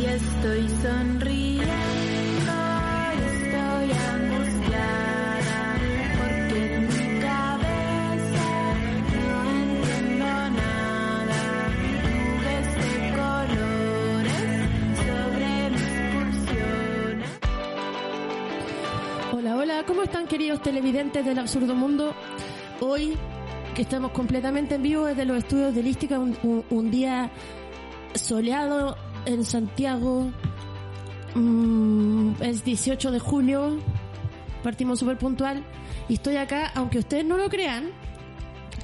y estoy sonriendo estoy angustiada porque en mi cabeza no entiendo nada. Nubes de colores sobre mis pulsiones. Hola, hola, ¿cómo están queridos televidentes del absurdo mundo? Hoy que estamos completamente en vivo desde los estudios de Lística, un día soleado en Santiago, Mm, es 18 de julio, partimos súper puntual y estoy acá, aunque ustedes no lo crean,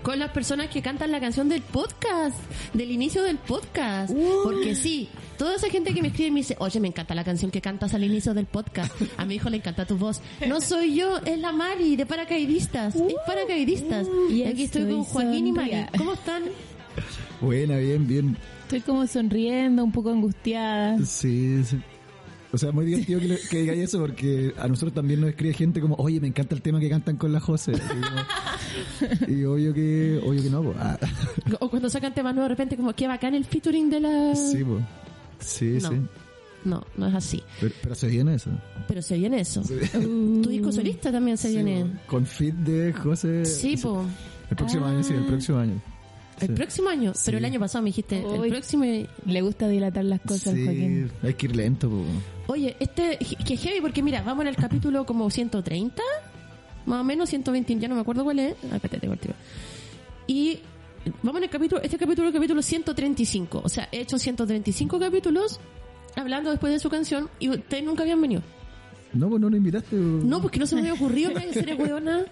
con las personas que cantan la canción del podcast, del inicio del podcast. Porque sí, toda esa gente que me escribe y me dice, oye, me encanta la canción que cantas al inicio del podcast. A mi hijo le encanta tu voz. No soy yo, es la Mari de Paracaidistas. Es Paracaidistas. Y Y aquí estoy con estoy Joaquín y Mari. sonría. ¿Cómo están? Buena, bien, bien. Estoy como sonriendo, un poco angustiada. Sí, sí. O sea, muy divertido que, le- que digáis eso porque a nosotros también nos escribe gente como, oye, me encanta el tema que cantan con la José. Y, como- y obvio que, obvio que no. Ah, O cuando sacan temas nuevos de repente como, qué bacán el featuring de la... sí. Sí, No. sí. No, no es así. Pero, pero se viene eso. Pero se viene eso. Tu disco solista también se Sí, viene. po. Con fit de José. Sí, po. El próximo año, sí, el próximo año. El Sí. próximo año. Pero el año pasado me dijiste, el próximo... Le gusta dilatar las cosas Sí, Joaquín. hay que ir lento, po. Oye, este, que heavy, porque mira, vamos en el capítulo como 130, más o menos 120, ya no me acuerdo cuál es. Ah, espérate, tengo el tiro. Y vamos en el capítulo, este capítulo es el capítulo 135. O sea, he hecho 135 capítulos hablando después de su canción y ustedes nunca habían venido. No, pues no nos invitaste. No, porque no se me había ocurrido, hueona.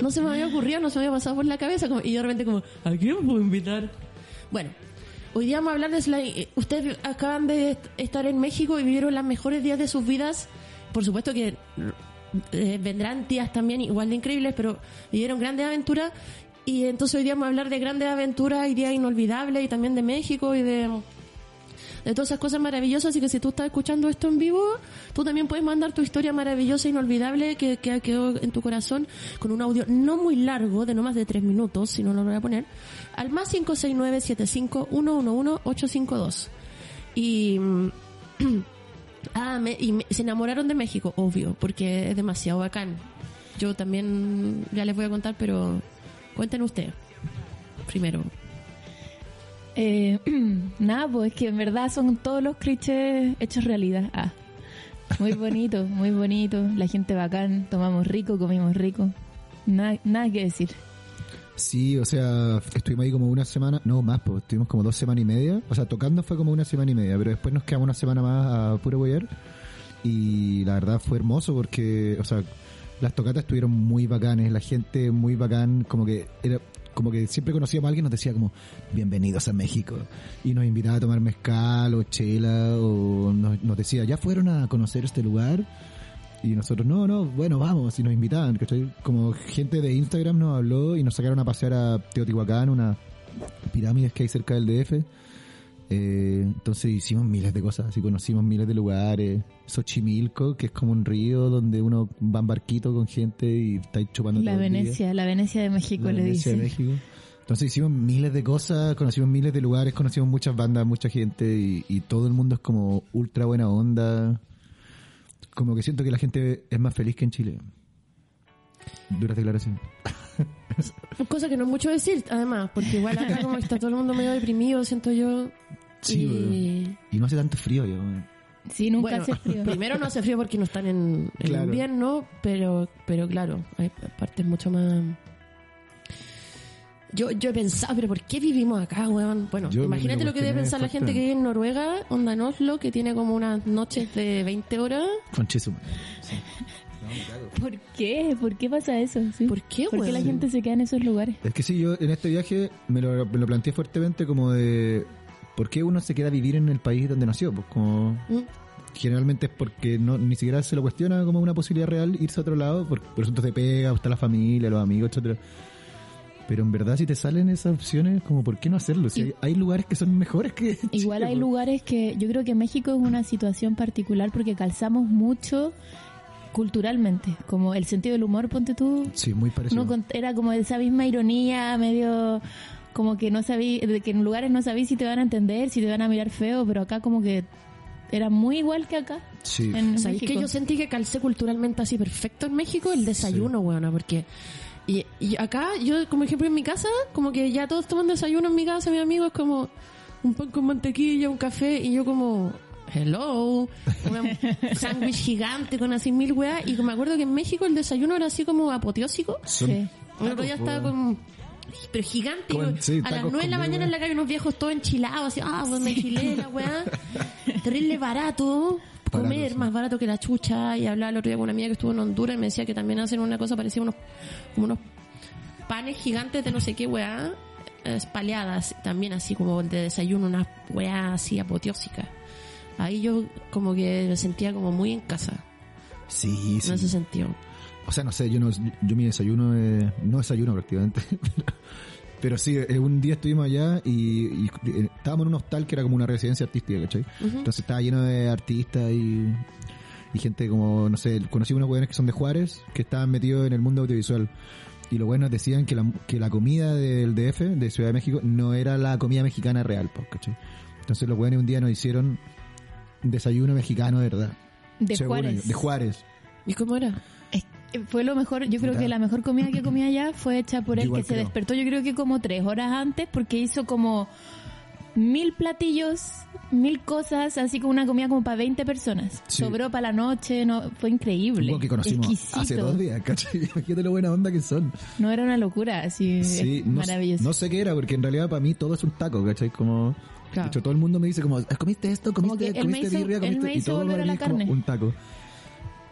No se me había ocurrido, no se me había pasado por la cabeza. como- y yo de repente como, ¿a quién puedo invitar? Bueno, hoy día vamos a hablar de Sly. Eh, Ustedes acaban de est- estar en México y vivieron los mejores días de sus vidas. Por supuesto que eh, vendrán días también igual de increíbles, pero vivieron grandes aventuras. Y entonces hoy día vamos a hablar de grandes aventuras y días inolvidables y también de México y de de todas esas cosas maravillosas. Así que si tú estás escuchando esto en vivo, tú también puedes mandar tu historia maravillosa e inolvidable que, que quedó en tu corazón con un audio no muy largo, de no más de tres minutos, si no lo voy a poner, al más 569-75-111-852. Y, mm, ah, me- y me- se enamoraron de México, obvio, porque es demasiado bacán. Yo también ya les voy a contar, pero cuenten ustedes. Primero. Eh, nada, pues es que en verdad son todos los clichés hechos realidad. Ah, muy bonito, muy bonito. La gente bacán, tomamos rico, comimos rico. Nada, nada que decir. Sí, o sea, estuvimos ahí como una semana, no más, pues estuvimos como dos semanas y media. O sea, tocando fue como una semana y media, pero después nos quedamos una semana más a puro boyar. Y la verdad fue hermoso porque, o sea, las tocatas estuvieron muy bacanes, la gente muy bacán, como que era, como que siempre conocíamos a alguien nos decía como, bienvenidos a México. Y nos invitaba a tomar mezcal o chela o nos, decía, ya fueron a conocer este lugar. Y nosotros, no, no, bueno, vamos, y nos invitaban, ¿cachai? Como gente de Instagram nos habló y nos sacaron a pasear a Teotihuacán, una pirámides que hay cerca del DF. Eh, entonces hicimos miles de cosas, así conocimos miles de lugares. Xochimilco, que es como un río donde uno va en barquito con gente y está chupando La todo el día. Venecia, la Venecia de México La le Venecia dice. de México. Entonces hicimos miles de cosas, conocimos miles de lugares, conocimos muchas bandas, mucha gente y, y todo el mundo es como ultra buena onda. Como que siento que la gente es más feliz que en Chile. Duras declaraciones. Cosa que no es mucho decir, además, porque igual acá como está todo el mundo medio deprimido, siento yo. Sí, y... Y no hace tanto frío, yo. Sí, nunca Bueno, hace frío. primero no hace frío porque no están en, en Claro. invierno, pero, pero claro, hay partes mucho más... Yo, yo he pensado, pero ¿por qué vivimos acá, weón? Bueno, Yo imagínate lo que debe pensar la gente que vive en Noruega, onda en Oslo, que tiene como unas noches de 20 horas. Con ¿Por qué? ¿Por qué pasa eso? Sí. ¿Por qué, ¿Por qué la gente se queda en esos lugares? Es que sí, yo en este viaje me lo, me lo planteé fuertemente como de... ¿Por qué uno se queda a vivir en el país donde nació? Pues como... Mm. generalmente es porque no ni siquiera se lo cuestiona como una posibilidad real irse a otro lado por, por asuntos de pega, está la familia, los amigos, etcétera. Pero en verdad si te salen esas opciones, como por qué no hacerlo? Si Y- hay, hay lugares que son mejores que Igual Chile, hay po. lugares que yo creo que México es una situación particular porque calzamos mucho culturalmente, como el sentido del humor, ponte tú, Sí, muy parecido. uno era como esa misma ironía, medio como que no sabí, de que en lugares no sabí si te van a entender, si te van a mirar feo, pero acá como que era muy igual que acá. Sí. En ¿Sabéis que yo sentí que calcé culturalmente así perfecto en México? El desayuno, weona, porque... Y, y acá, yo, como ejemplo, en mi casa, como que ya todos toman desayuno en mi casa, mis amigos, como un pan con mantequilla, un café, y yo como... Hello, un sándwich gigante con así mil weas. Y me acuerdo que en México el desayuno era así como apoteósico. Son Sí. El otro día estaba con. Pero gigante. Sí, a las tacos 9 de la mañana en la calle unos viejos todos enchilados, así, ah, pues me enchilé la weá. Terrible barato. Comer sí. más barato que la chucha. Y hablaba el otro día con una amiga que estuvo en Honduras y me decía que también hacen una cosa parecida a unos, como unos panes gigantes de no sé qué weá. Espaleadas, también así como de desayuno, una weá así apoteósica. Ahí yo como que me sentía como muy en casa, Sí, sí. en ese sentido. O sea, no sé, yo no, yo mi desayuno eh, no desayuno prácticamente. Pero sí, eh, un día estuvimos allá y, y, eh, estábamos en un hostal que era como una residencia artística, ¿cachai? Entonces estaba lleno de artistas y, y gente como, no sé, conocí unos weones que son de Juárez, que estaban metidos en el mundo audiovisual. Y los buenos decían que la, que la comida del DF, de Ciudad de México, no era la comida mexicana real, pues, ¿cachai? Entonces los buenos un día nos hicieron desayuno mexicano de verdad. De Según Juárez. ellos, de Juárez. ¿Y cómo era? Es- Fue lo mejor, yo creo que la mejor comida que comí allá fue hecha por él, igual que se despertó yo creo que como tres horas antes, porque hizo como mil platillos, mil cosas, así como una comida como para 20 personas. Sí. Sobró para la noche, no fue increíble. Que conocimos Exquisito. hace dos días, ¿cachai? Imagínate lo buena onda que son. No era una locura, así Sí, no, maravilloso. no sé qué era, porque en realidad para mí todo es un taco, ¿cachai? Como, Claro. de hecho, todo el mundo me dice como, "Ah, ¿comiste esto? ¿Comiste, comiste hizo- birria? ¿Comiste? y todo mí la es como carne. un taco.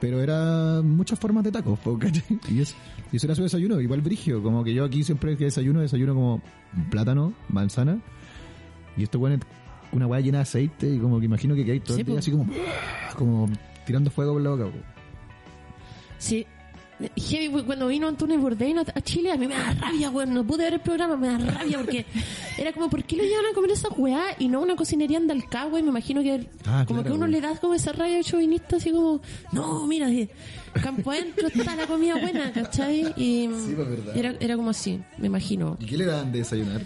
Pero era muchas formas de tacos. Y, es, y eso era su desayuno, igual brigio, como que yo aquí siempre que desayuno, desayuno como plátano, manzana, y esto bueno una hueá llena de aceite, y como que imagino que hay todo Sí, el día así como, como tirando fuego por la boca. Sí. Heavy, güey, cuando vino Antonio Bourdain a Chile, a mí me da rabia, güey. No pude ver el programa, me da rabia porque era como, ¿por qué lo llevan a comer esa weá y no una cocinería en Dalcagua? Y me imagino que Ah, como claro, que uno güey. le da como esa rabia chauvinista, así como, no, mira, campo adentro está la comida buena, ¿cachai? Y Sí, pues, verdad. era, era como así, me imagino. ¿Y qué le dan de desayunar?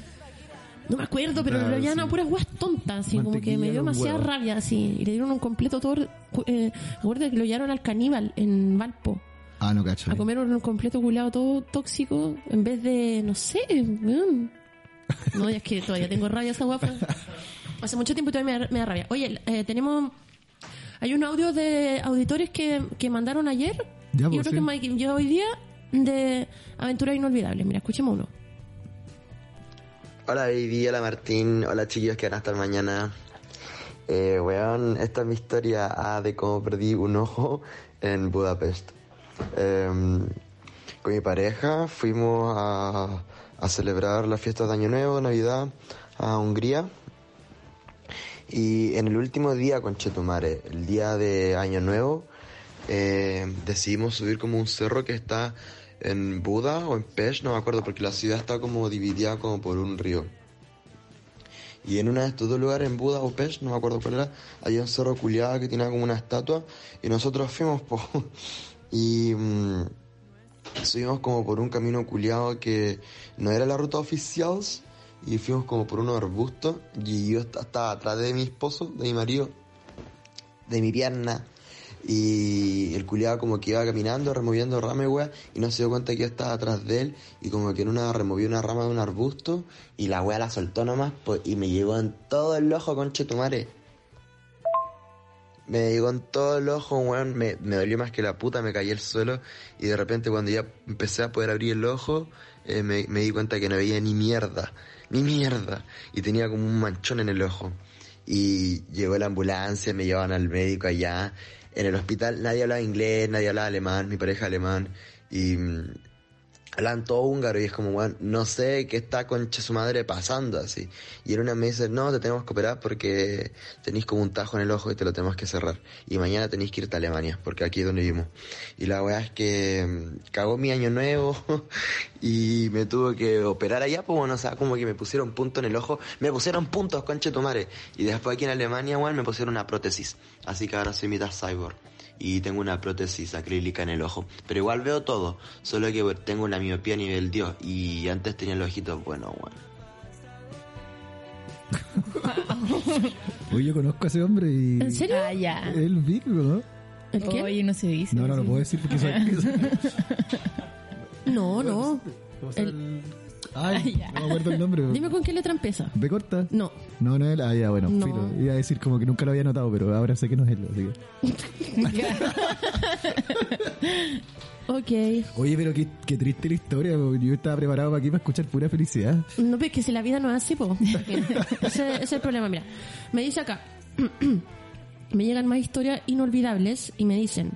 No me acuerdo, pero Claro, lo llevan a sí. puras weas tontas, así como que me dio demasiada huevo. rabia, así. Y le dieron un completo todo. Eh, acuérdate que lo llevaron al caníbal en Valpo Ah, no, cacho. a comer un completo culeado todo tóxico en vez de, no sé. No, es que todavía tengo rabia esa guapa. Hace mucho tiempo y todavía me da, me da rabia. Oye, eh, tenemos... Hay un audio de auditores que, que mandaron ayer Ya, y pues, otro sí. que me llegó hoy día de Aventuras Inolvidables. Mira, escuchemos uno. Hola Baby, hola Martín, hola chiquillos que van a estar mañana. Eh, weón, esta es mi historia ah, de cómo perdí un ojo en Budapest. Em, con mi pareja fuimos a, celebrar las fiestas de Año Nuevo, Navidad, a Hungría. Y en el último día, con Chetumare, el día de Año Nuevo, eh, decidimos subir como un cerro que está en Buda o en Pest, no me acuerdo, porque la ciudad está como dividida como por un río. Y en uno de estos dos lugares, en Buda o Pest, no me acuerdo cuál era, había un cerro culiado que tenía como una estatua y nosotros fuimos po, y mm, subimos como por un camino culiado que no era la ruta oficial y fuimos como por unos arbustos y yo est- estaba atrás de mi esposo, de mi marido, de mi pierna y el culiado como que iba caminando, removiendo rama y y no se dio cuenta que yo estaba atrás de él, y como que en una removió una rama de un arbusto, y la wea la soltó nomás, pues, y me llegó en todo el ojo, conchetumare. Me llegó en todo el ojo, weón, me, me dolió más que la puta, me caí al suelo, y de repente cuando ya empecé a poder abrir el ojo, eh, me, me di cuenta que no veía ni mierda, ni mierda, y tenía como un manchón en el ojo. Y llegó la ambulancia, me llevaban al médico allá. En el hospital nadie hablaba inglés, nadie hablaba alemán, mi pareja alemán. Y hablaban todo húngaro y es como, bueno, no sé qué está concha su madre pasando así. Y en una me dice, no, te tenemos que operar porque tenéis como un tajo en el ojo y te lo tenemos que cerrar. Y mañana tenéis que irte a Alemania, porque aquí es donde vivimos. Y la weá es que mm, cagó mi año nuevo y me tuvo que operar allá, pues bueno, o como que me pusieron punto en el ojo. Me pusieron puntos, conche tu madre. Y después aquí en Alemania, weón, me pusieron una prótesis. Así que ahora soy mitad cyborg. Y tengo una prótesis acrílica en el ojo. Pero igual veo todo. Solo que bueno, tengo una miopía a nivel Dios. Y antes tenía los ojitos buenos, weón. Oye, yo conozco a ese hombre y... ¿En serio? Ah, ya. El Vic, ¿no? ¿El qué? Oye, no se dice. No, no lo sí. puedo decir porque soy... No, no. ¿Cómo se llama El- no me acuerdo el nombre. Dime con qué letra empieza. ¿B corta? No. No, no es él. Ah, ya, bueno, No. filo. Iba a decir como que nunca lo había notado, pero ahora sé que no es él. Así que... Ok. Oye, pero qué, qué triste la historia. Yo estaba preparado para aquí para escuchar pura felicidad. No ves que si la vida no es así, po. ese, ese es el problema. Mira, me dice acá. me llegan más historias inolvidables y me dicen.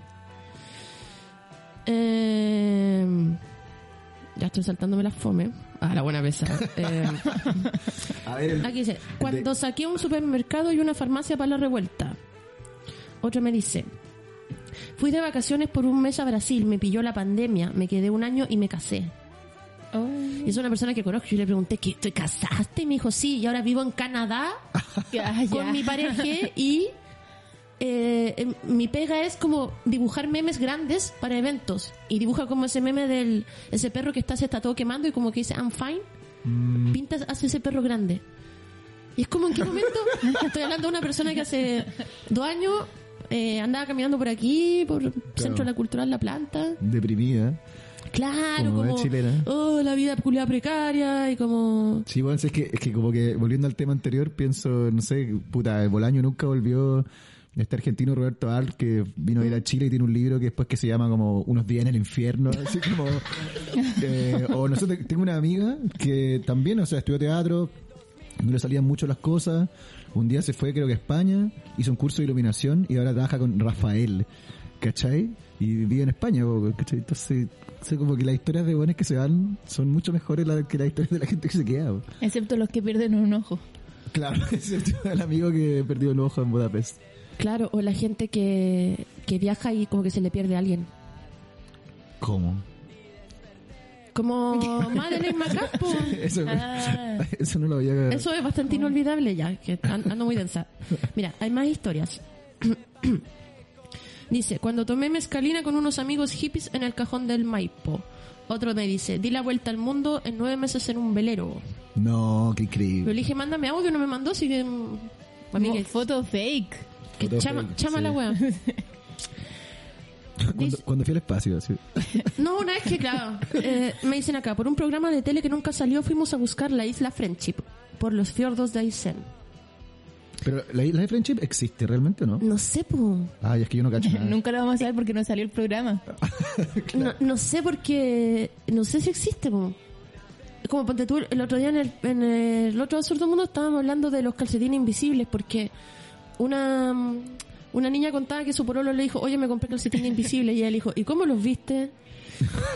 eh, ya estoy saltándome la fome. Ah, la buena besa. Eh, A ver, el- aquí dice: Cuando saqué un supermercado y una farmacia para la revuelta. Otro me dice: Fui de vacaciones por un mes a Brasil, me pilló la pandemia, me quedé un año y me casé. Oh. Y es una persona que conozco. Yo le pregunté, ¿qué, ¿te casaste? Y me dijo, sí, y ahora vivo en Canadá Ya, con mi pareja y eh, em, mi pega es como dibujar memes grandes para eventos. Y dibuja como ese meme del ese perro que está, se está todo quemando y como que dice, I'm fine. Mm, Pintas, hace ese perro grande. Y es como, ¿en qué momento? Estoy hablando de una persona que hace dos años eh, andaba caminando por aquí, por el Centro de la Cultural La Planta. deprimida. Claro, Como como, es chilena. oh, la vida culiada precaria y como... Sí, bueno, es que, es que como que volviendo al tema anterior, pienso, no sé, puta, Bolaño nunca volvió. Este argentino Roberto Al, que vino a ir a Chile y tiene un libro que después que se llama como Unos días en el infierno, así como... eh, o nosotros, tengo una amiga que también, o sea, estudió teatro, no le salían mucho las cosas, un día se fue creo que a España, hizo un curso de iluminación y ahora trabaja con Rafael, ¿cachai? Y vive en España, ¿cachai? Entonces, o sea, como que las historias de buenos que se van son mucho mejores que las historias de la gente que se queda. Excepto los que pierden un ojo. Claro, es el, amigo que perdió el ojo en Budapest. Claro, o la gente que, que viaja y como que se le pierde a alguien. ¿Cómo? Como Madeleine McCann, po. Eso, Ah. eso no lo había... Eso es bastante inolvidable ya, que an- ando muy densa. Mira, hay más historias. Dice, cuando tomé mezcalina con unos amigos hippies en el cajón del Maipo. Otro me dice, di la vuelta al mundo en nueve meses en un velero. No, qué increíble. le dije, mándame audio, no me mandó, así que... mm, que- foto fake. Que chama, chama sí. la wea. Cuando, fui al espacio, sí. No, una vez que, claro, eh, me dicen acá, por un programa de tele que nunca salió, fuimos a buscar la isla Friendship por los fiordos de Aysén. Pero la isla de Friendship existe realmente, o ¿no? No sé, po. Ay, es que yo no cacho nada. Nunca lo vamos a saber porque no salió el programa. No, no sé porque... No sé si existe, po. Como ponte tú, el otro día en el, en el otro absurdo mundo estábamos hablando de los calcetines invisibles porque una... Una niña contaba que su porolo le dijo, oye, me compré calcetines invisibles. Y ella le dijo, ¿y cómo los viste?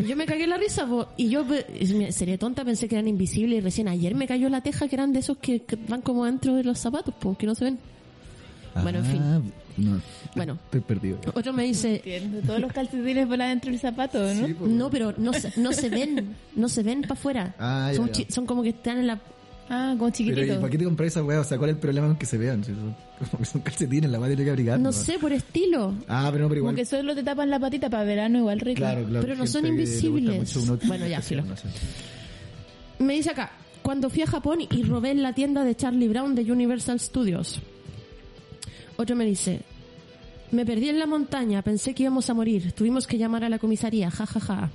Y yo me cagué la risa, po. y yo sería tonta, pensé que eran invisibles y recién ayer me cayó la teja que eran de esos que, que van como dentro de los zapatos, po, que no se ven. Bueno, en fin. Ah, no. Bueno. Estoy perdido. Otro me dice, Entiendo. Todos los calcetines van adentro del zapato, ¿no? Sí, no, pero no se, no se ven, no se ven para afuera. Ah, son, son como que están en la... Ah, como Pero ¿y chiquitito. para qué te compras esa weá? O sea, ¿cuál es el problema con que se vean? Como que son calcetines, la weá tiene que abrigar. No sé, por estilo. Ah, pero no, pero igual. que solo te tapan la patita para verano, igual rico. Claro, claro. Pero no son invisibles. mucho Bueno, ya, filo. no sé. Me dice acá, cuando fui a Japón y robé en la tienda de Charlie Brown de Universal Studios. Otro me dice, me perdí en la montaña, pensé que íbamos a morir, tuvimos que llamar a la comisaría, ja, ja, ja.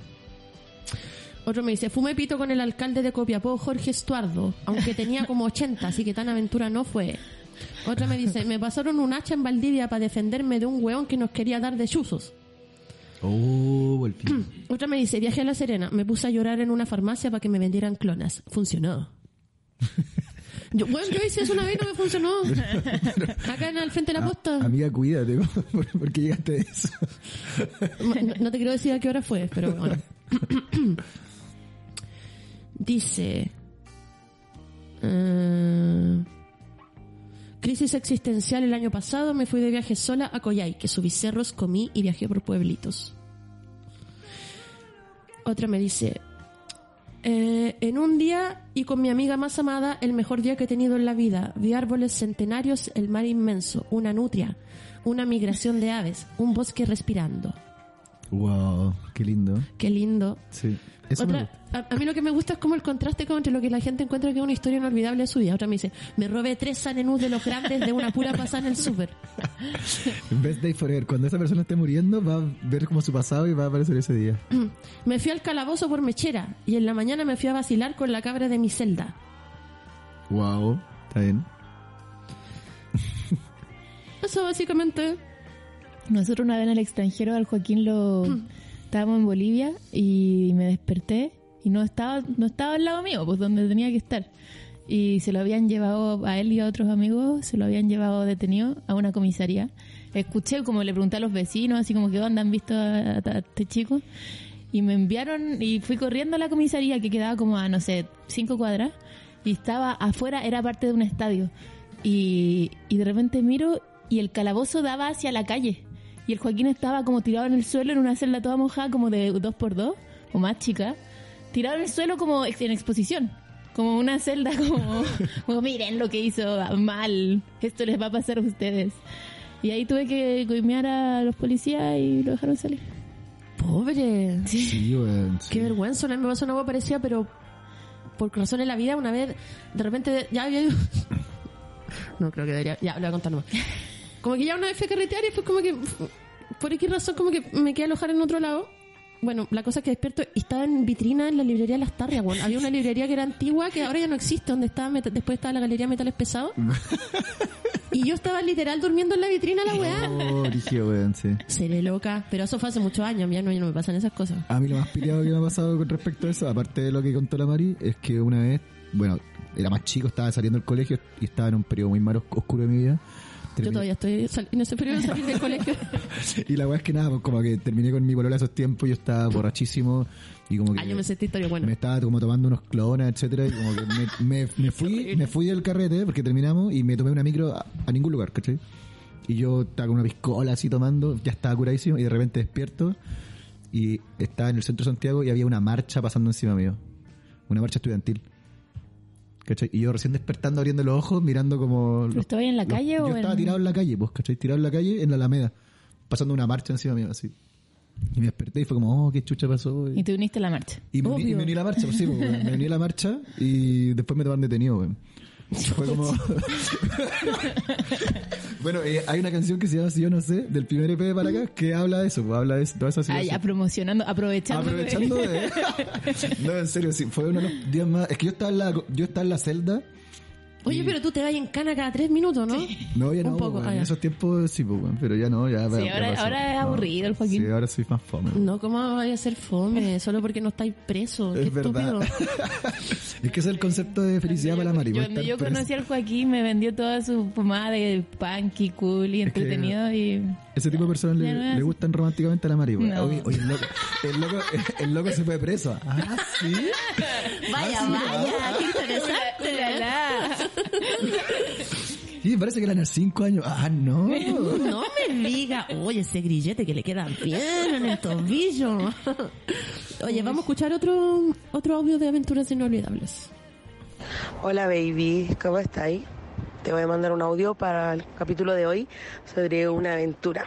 Otro me dice, fumé pito con el alcalde de Copiapó, Jorge Estuardo, aunque tenía como 80, así que tan aventura no fue. Otra me dice, me pasaron un hacha en Valdivia para defenderme de un weón que nos quería dar de chuzos. Oh, el. Otra me dice, viajé a La Serena, me puse a llorar en una farmacia para que me vendieran clonas. Funcionó. Yo, bueno, yo hice eso una vez y no me funcionó. Acá en el frente de la posta. Amiga, cuídate, ¿por, por qué llegaste a eso? No, no te quiero decir a qué hora fue, pero bueno. Dice... eh, crisis existencial el año pasado, me fui de viaje sola a Coyhaique, subí cerros, comí y viajé por pueblitos. Otra me dice, eh, en un día y con mi amiga más amada, el mejor día que he tenido en la vida. Vi árboles centenarios, el mar inmenso, una nutria, una migración de aves, un bosque respirando. Wow, qué lindo. Qué lindo. Sí. Eso Otra, a, a mí lo que me gusta es como el contraste como entre lo que la gente encuentra que es una historia inolvidable de su vida. Otra me dice, me robé tres sanenús de los grandes de una pura pasada en el súper. Best Day Forever. Cuando esa persona esté muriendo, va a ver como su pasado y va a aparecer ese día. Me fui al calabozo por mechera y en la mañana me fui a vacilar con la cabra de mi celda. Wow, está bien. Eso básicamente. Nosotros una vez en el extranjero al Joaquín lo estábamos en Bolivia y me desperté y no estaba no estaba al lado mío, pues donde tenía que estar. Y se lo habían llevado a él y a otros amigos, se lo habían llevado detenido a una comisaría. Escuché como le pregunté a los vecinos, así como que dónde han visto a, a- este chico. Y me enviaron y fui corriendo a la comisaría que quedaba como a, no sé, cinco cuadras. Y estaba afuera, era parte de un estadio. Y, y de repente miro y el calabozo daba hacia la calle. Y el Joaquín estaba como tirado en el suelo en una celda toda mojada, como de dos por dos o más chica. Tirado en el suelo como en exposición. Como una celda, como, como miren lo que hizo mal. Esto les va a pasar a ustedes. Y ahí tuve que coimear a los policías y lo dejaron salir. Pobre. Sí, weón. sí. Qué vergüenza, una vez me pasó una hueá parecida, pero por razones de la vida, una vez, de repente, ya había ido- No, creo que debería... Ya, lo voy a contar nomás. Como que ya una vez fui a carretear y fue como que, por X razón, como que me quedé a alojar en otro lado. Bueno, la cosa es que despierto y estaba en vitrina en la librería Las Tarrias, bueno. Había una librería que era antigua, que ahora ya no existe, donde estaba después estaba la galería Metales Pesados. y yo estaba literal durmiendo en la vitrina la weá. Oh, dije, weón, sí. Seré loca, pero eso fue hace muchos años, ya no, ya no me pasan esas cosas. A mí lo más peleado que me ha pasado con respecto a eso, aparte de lo que contó la Mari, es que una vez, bueno, era más chico, estaba saliendo del colegio y estaba en un periodo muy malo, oscuro de mi vida. Yo todavía estoy sal- en ese periodo de salir del colegio. Y la weá es que nada, pues como que terminé con mi polola esos tiempos, yo estaba borrachísimo y como que Ah, yo me sentí historia buena. me estaba como tomando unos clonas, etcétera, y como que me, me, me fui, me fui del carrete porque terminamos y me tomé una micro a, a ningún lugar, ¿cachai? Y yo estaba con una piscola así tomando, ya estaba curadísimo y de repente despierto y estaba en el centro de Santiago y había una marcha pasando encima mío. Una marcha estudiantil. ¿Cachai? Y yo recién despertando, abriendo los ojos, mirando como... ¿Pero estaba ahí en la los- calle yo o en- estaba tirado en la calle, pues, ¿cachai? Tirado en la calle, en la Alameda, pasando una marcha encima mío, así. Y me desperté y fue como, oh, qué chucha pasó. Y te uniste a la marcha. Y me, uní, y Obvio. me uní a la marcha, pues sí, pues, me uní a la marcha y después me tomaron detenido, weón. Fue como... bueno, eh, hay una canción que se llama Si yo no sé, del primer EP de para acá, que habla de eso, pues, habla de eso, toda esa Ah, situación. ya promocionando, aprovechando. Aprovechando de... no, en serio, sí, fue uno de los días más... Es que yo estaba en la, yo estaba en la celda... Oye, pero tú te vas en cana cada tres minutos, ¿no? No, ya Un no, poco, ah, en ya. esos tiempos sí, pues, weón, pero ya no, ya... Sí, ya ahora- es No. aburrido el Joaquín. Sí, ahora soy más fome. No, ¿cómo vaya a ser fome? Solo porque no estáis preso. Qué Es verdad. estúpido. es que ese es el concepto de felicidad para la Mari. Yo, pues, cuando yo preso. conocí al Joaquín me vendió toda su pomada de punky, cool y Es que- entretenido y... Ese tipo de personas le, no gustan románticamente a la Mari. No. Oye, oye, el, loco, el, loco, el loco se fue preso. Ah, sí. Vaya, vaya, qué interesante. Ulala. Sí, parece que eran a cinco años. Ah, no. No me diga, oye, ese grillete que le queda bien en el tobillo. Oye, vamos a escuchar otro, otro audio de aventuras inolvidables. Hola baby, ¿cómo estáis? Te voy a mandar un audio para el capítulo de hoy sobre una aventura.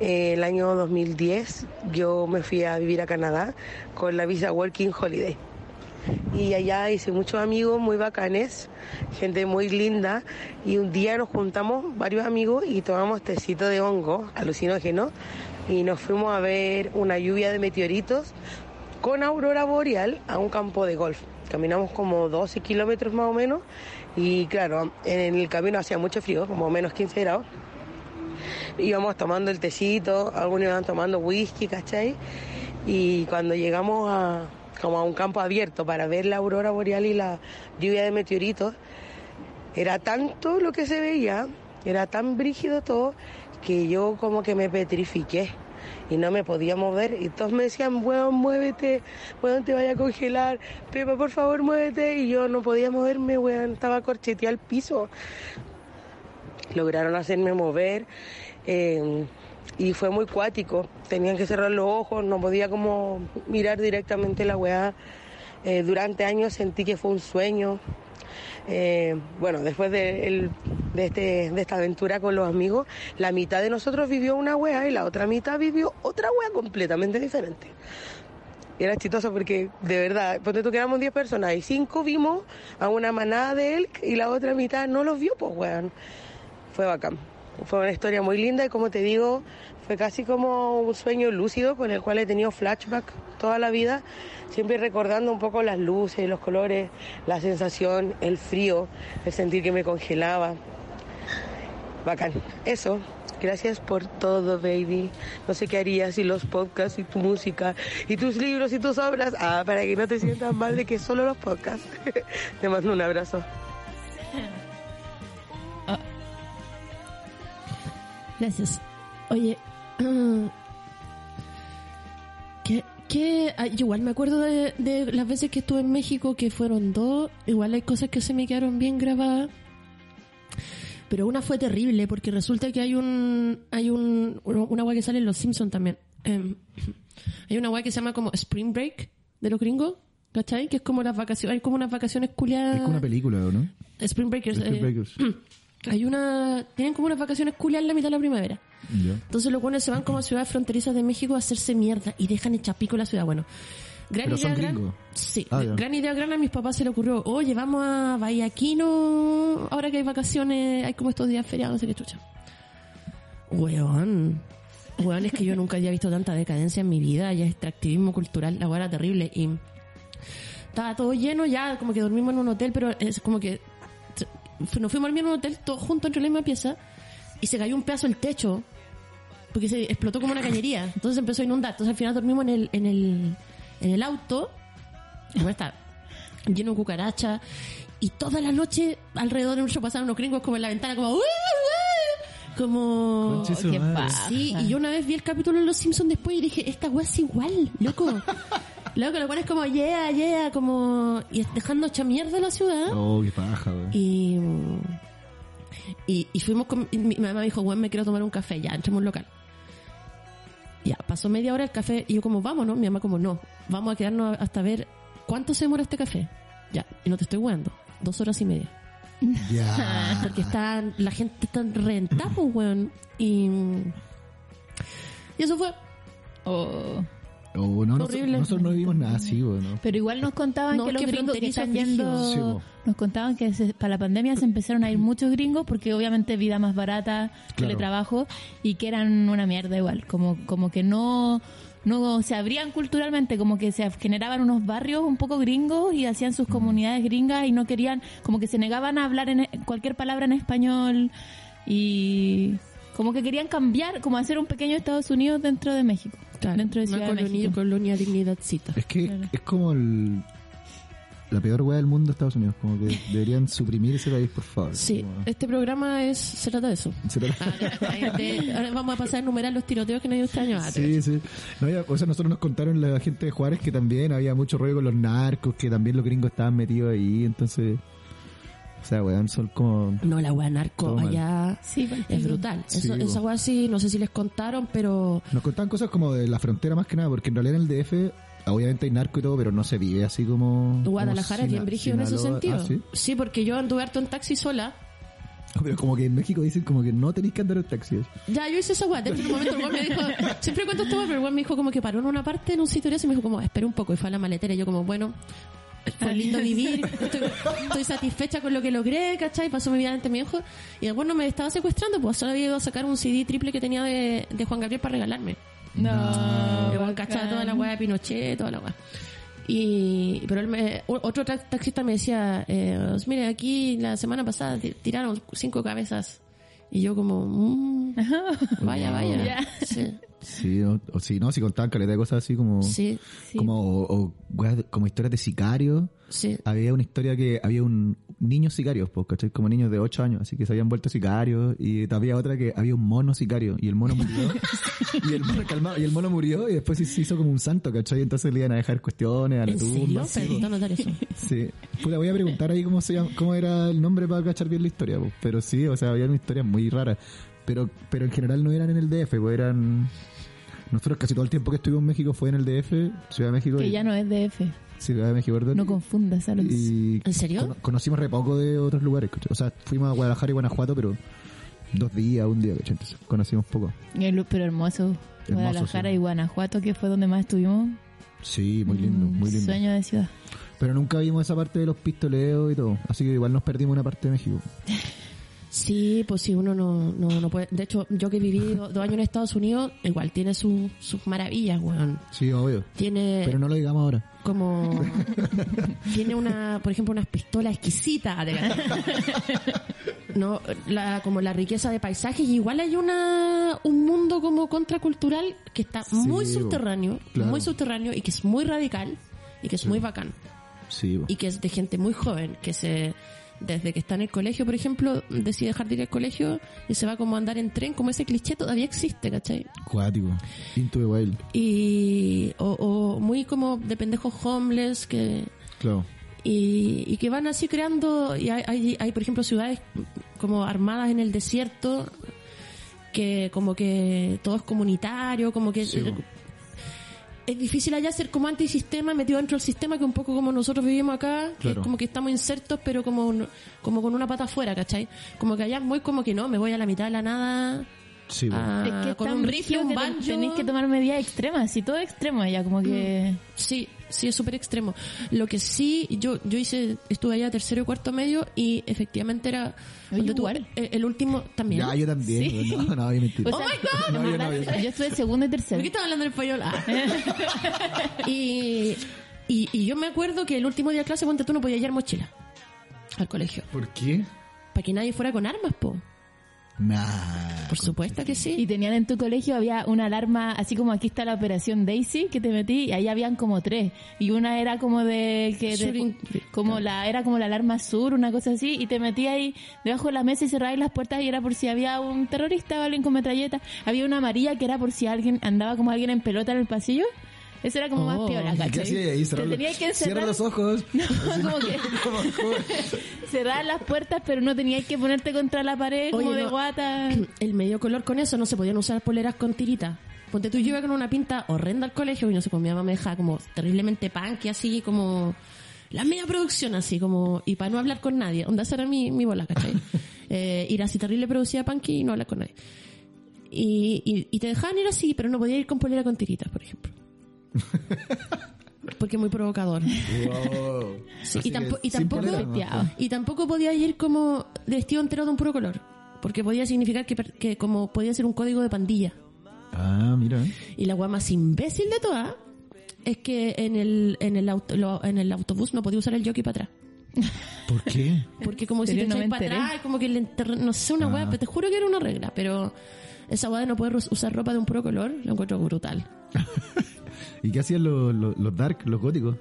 Eh, El año 2010 yo me fui a vivir a Canadá con la visa Working Holiday. Y allá hice muchos amigos muy bacanes, gente muy linda. Y un día nos juntamos varios amigos y tomamos tecito de hongo alucinógeno y nos fuimos a ver una lluvia de meteoritos con aurora boreal a un campo de golf. Caminamos como 12 kilómetros más o menos y claro, en el camino hacía mucho frío, como menos 15 grados. Íbamos tomando el tecito, algunos iban tomando whisky, ¿cachai? Y cuando llegamos a, como a un campo abierto para ver la aurora boreal y la lluvia de meteoritos, era tanto lo que se veía, era tan brígido todo, que yo como que me petrifiqué y no me podía mover. Y todos me decían, weón, muévete, weón, te vaya a congelar, Pepa, por favor, muévete. Y yo no podía moverme, weón, estaba corcheteada al piso. Lograron hacerme mover eh, y fue muy cuático. Tenían que cerrar los ojos, no podía como mirar directamente la weá. Eh, durante años sentí que fue un sueño. Eh, bueno, después de, este, de esta aventura con los amigos, la mitad de nosotros vivió una wea y la otra mitad vivió otra wea completamente diferente. Era chistoso porque, de verdad, ponte tú que éramos 10 personas y 5 vimos a una manada de elk y la otra mitad no los vio, pues, weón. Fue bacán. Fue una historia muy linda y, como te digo, fue casi como un sueño lúcido con el cual he tenido flashback toda la vida, siempre recordando un poco las luces, los colores, la sensación, el frío, el sentir que me congelaba. Bacán. Eso. Gracias por todo, baby. No sé qué harías sin los podcasts y tu música y tus libros y tus obras. Ah, para que no te sientas mal de que solo los podcasts. te mando un abrazo. Gracias. Oye, ah, ¿qué, qué? ah, igual me acuerdo de, de las veces que estuve en México, que fueron dos. Igual hay cosas que se me quedaron bien grabadas. Pero una fue terrible, porque resulta que hay un hay un una agua que sale en Los Simpsons también. Em, hay una agua que se llama como Spring Break de los gringos, ¿cachai? Que es como las vacaciones, hay como unas vacaciones culiadas. Es como una película, ¿o ¿no? Spring Breakers. Spring eh, Breakers. hay una tienen como unas vacaciones culiadas en la mitad de la primavera. Entonces los buenos se van como a ciudades fronterizas de México a hacerse mierda y dejan hecha pico la ciudad. Bueno, gran Pero idea son gran. Sí, Ah, gran idea gran a mis papás se le ocurrió, oye, vamos a Vallaquino, ahora que hay vacaciones, hay como estos días feriados, no sé qué chucha. Weón. Weón, es que yo nunca había visto tanta decadencia en mi vida, ya extractivismo cultural, la era terrible y estaba todo lleno ya, como que dormimos en un hotel, pero es como que nos fuimos a dormir en un hotel todos juntos entre la misma pieza y se cayó un pedazo del techo porque se explotó como una cañería. Entonces empezó a inundar. Entonces al final dormimos en el, en el, en el auto. Y bueno, está lleno de cucarachas. Y toda la noche alrededor de nosotros pasaron unos gringos como en la ventana, como... "Uy, uy", Como... Qué paja. Sí, y yo una vez vi el capítulo de Los Simpsons después y dije, esta weá es igual, loco. loco, lo cual es como, yeah, yeah, como... Y dejando hecha mierda la ciudad. Oh, qué paja, güey. Y, y, y fuimos con, y mi mamá me dijo, bueno, me quiero tomar un café, ya, entremos un local. Ya, pasó media hora el café y yo como, vamos, ¿no? Mi mamá como, no, vamos a quedarnos hasta ver cuánto se demora este café. Ya, y no te estoy jugando, dos horas y media. Ya. Porque está, la gente está rentada, pues, weón. Y, y eso fue. Oh. Oh, no, nosotros, Horrible. nosotros no vivimos nada así, güey, ¿no? Pero igual nos contaban No, que los qué gringos que están yendo, Sí, nos contaban que se- para la pandemia se empezaron a ir muchos gringos porque obviamente vida más barata, Claro. teletrabajo y que eran una mierda igual, como como que no no se abrían culturalmente, como que se generaban unos barrios un poco gringos y hacían sus comunidades gringas y no querían, como que se negaban a hablar en e- cualquier palabra en español y como que querían cambiar, como hacer un pequeño Estados Unidos dentro de México, dentro de Ciudad de colonia, México. colonia dignidadcita. Es que Claro. es como el, la peor weá del mundo Estados Unidos. Como que deberían suprimir ese país, por favor. Sí, Como- este programa es se trata de eso. se trata- Ah, de- ahora vamos a pasar a enumerar los tiroteos que no hay este año. Ah, Sí, sí. No, ya, o sea, nosotros nos contaron la gente de Juárez que también había mucho rollo con los narcos, que también los gringos estaban metidos ahí, entonces... O sea, weón, son como... No, la wea narco allá Sí, es brutal. Sí, Eso, esa wea sí, no sé si les contaron, pero Nos contaban cosas como de la frontera más que nada, porque en realidad en el DF obviamente hay narco y todo, pero no se vive así como... Guadalajara como es bien brígido en ese sentido. Ah, ¿sí? porque yo anduve harto en taxi sola. Pero como que en México dicen como que no tenéis que andar en taxi. Ya, yo hice esa weá. De hecho, en un momento el weón me dijo, siempre cuento weá, pero el weón me dijo como que paró en una parte en un sitio y así me dijo como, espera un poco. Y fue a la maletera y yo como, bueno, fue lindo vivir, estoy, estoy satisfecha con lo que logré, ¿cachai? Pasó mi vida ante mi ojo. Y después no me estaba secuestrando, pues solo había ido a sacar un CD triple que tenía de, de Juan Gabriel para regalarme. No. Weón cachaba toda la weá de Pinochet, toda la weá. Y, pero él me, otro ta- taxista me decía, eh, mire, aquí la semana pasada ti- tiraron cinco cabezas. Y yo como, mm, vaya, vaya. Ya. Sí, Sí, o, o sí, no, si contaban caleta de cosas así como... sí, Sí. Como, o, como historias de sicarios. sí. Había una historia que había un niños sicarios, pues, ¿cachai? Como niños de 8 años, así que se habían vuelto sicarios. Y había otra que había un mono sicario y el mono murió. y el mono, calmado, y el mono murió y después se hizo como un santo, ¿cachai? Entonces le iban a dejar cuestiones a la ¿En serio? tumba. Sí, eso. sí. Puta, voy a preguntar ahí cómo, se llama, cómo era el nombre para cachar bien la historia, pues. Pero sí, o sea, había una historia muy rara. Pero, pero en general no eran en el DF, pues eran... Nosotros casi todo el tiempo que estuvimos en México fue en el DF, Ciudad de México. Que y- ya no es DF. Ciudad de México, perdón. No confundas a los... Y ¿En serio? cono- conocimos re poco de otros lugares, ¿cachai? O sea, fuimos a Guadalajara y Guanajuato, pero dos días, un día, ¿cachai? Entonces, conocimos poco. El- Pero hermoso. Hermoso, Guadalajara sí. y Guanajuato, que fue donde más estuvimos. Sí, muy lindo, muy lindo. Sueño de ciudad. Pero nunca vimos esa parte de los pistoleos y todo. Así que igual nos perdimos una parte de México. Sí, pues sí, uno no, no, no puede. De hecho, yo que viví do- dos años en Estados Unidos, igual tiene su- sus maravillas, weón. Sí, obvio. Tiene Pero no lo digamos ahora. como. tiene una, por ejemplo, unas pistolas exquisitas. de- no, la, como la riqueza de paisajes. y Igual hay una un mundo como contracultural que está Sí, muy subterráneo, Claro. muy subterráneo y que es muy radical y que es muy bacán. Sí, bo. y que es de gente muy joven, que se desde que está en el colegio, por ejemplo, decide dejar de ir al colegio y se va como a andar en tren, como ese cliché todavía existe, ¿cachai? Cuático. Into the Wild. Y, o, o muy como de pendejos homeless que, Claro. y, y que van así creando, y hay, hay, hay, por ejemplo, ciudades como armadas en el desierto, que como que todo es comunitario, como que Sí. Es difícil allá ser como antisistema metido dentro del sistema que un poco como nosotros vivimos acá, que es como que estamos insertos pero como un- como con una pata afuera, ¿cachai? Como que allá es muy como que no, me voy a la mitad de la nada Sí, es que Ah, con un rifle, un banjo. tenéis que tomar medidas extremas. Y todo extremo allá, como que... Sí, sí, es súper extremo. Lo que sí, yo yo hice, estuve allá tercero y cuarto medio y efectivamente era... Oye, donde tú- el, el último también. Ya, yo también. Sí. No, no, yo mentira. O sea, Oh yo no, yo no. yo estuve segundo y ¿Por tercero. qué estaba hablando en español? Ah. y, y, y yo me acuerdo que el último día de clase, ponte tú, no podías llevar mochila al colegio. ¿Por qué? Para que nadie fuera con armas, po. Nah. Por supuesto que Y sí. tenían en tu colegio, había una alarma, así como aquí está la operación Daisy, que te metí, y ahí habían como tres. Y una era como de, que como la, era como la alarma sur, una cosa así, y te metí ahí debajo de la mesa y cerrabas las puertas y era por si había un terrorista o alguien con metralleta. Había una amarilla que era por si alguien andaba como alguien en pelota en el pasillo. Eso era como Oh. más piola, ¿Y ¿cachai? ¿Qué hacía ahí? Cerrar tenías que Cierra encerrar, los ojos. como que cerrar las puertas, pero no tenías que ponerte contra la pared Oye, como de no. guata. El medio color con eso no se podían usar poleras con tirita. Ponte tú, yo iba con una pinta horrenda al colegio y no sé, con mi mamá me dejaba como terriblemente punk y así como la media producción así como y para no hablar con nadie. Onda esa era mi, mi bola, ¿cachai? Eh, ir así terrible producida punk y no hablar con nadie. Y, y, y te dejaban ir así, pero no podía ir con polera con tiritas, por ejemplo. Porque es muy provocador. Wow. Y, tampo- tampoco polera, ¿no? Peteado. y tampoco podía ir como de vestido entero de un puro color porque podía significar que, como podía ser un código de pandilla Ah, mira. y la guay más imbécil de todas es que en el en el auto, lo- en el autobús no podía usar el jockey para atrás ¿Por qué? porque como si ¿En te? No echáis para atrás como que le no sé una Ah. pero te juro que era una regla pero esa guay de no poder us- usar ropa de un puro color lo encuentro brutal ¿Y qué hacían los, los, los dark, los góticos?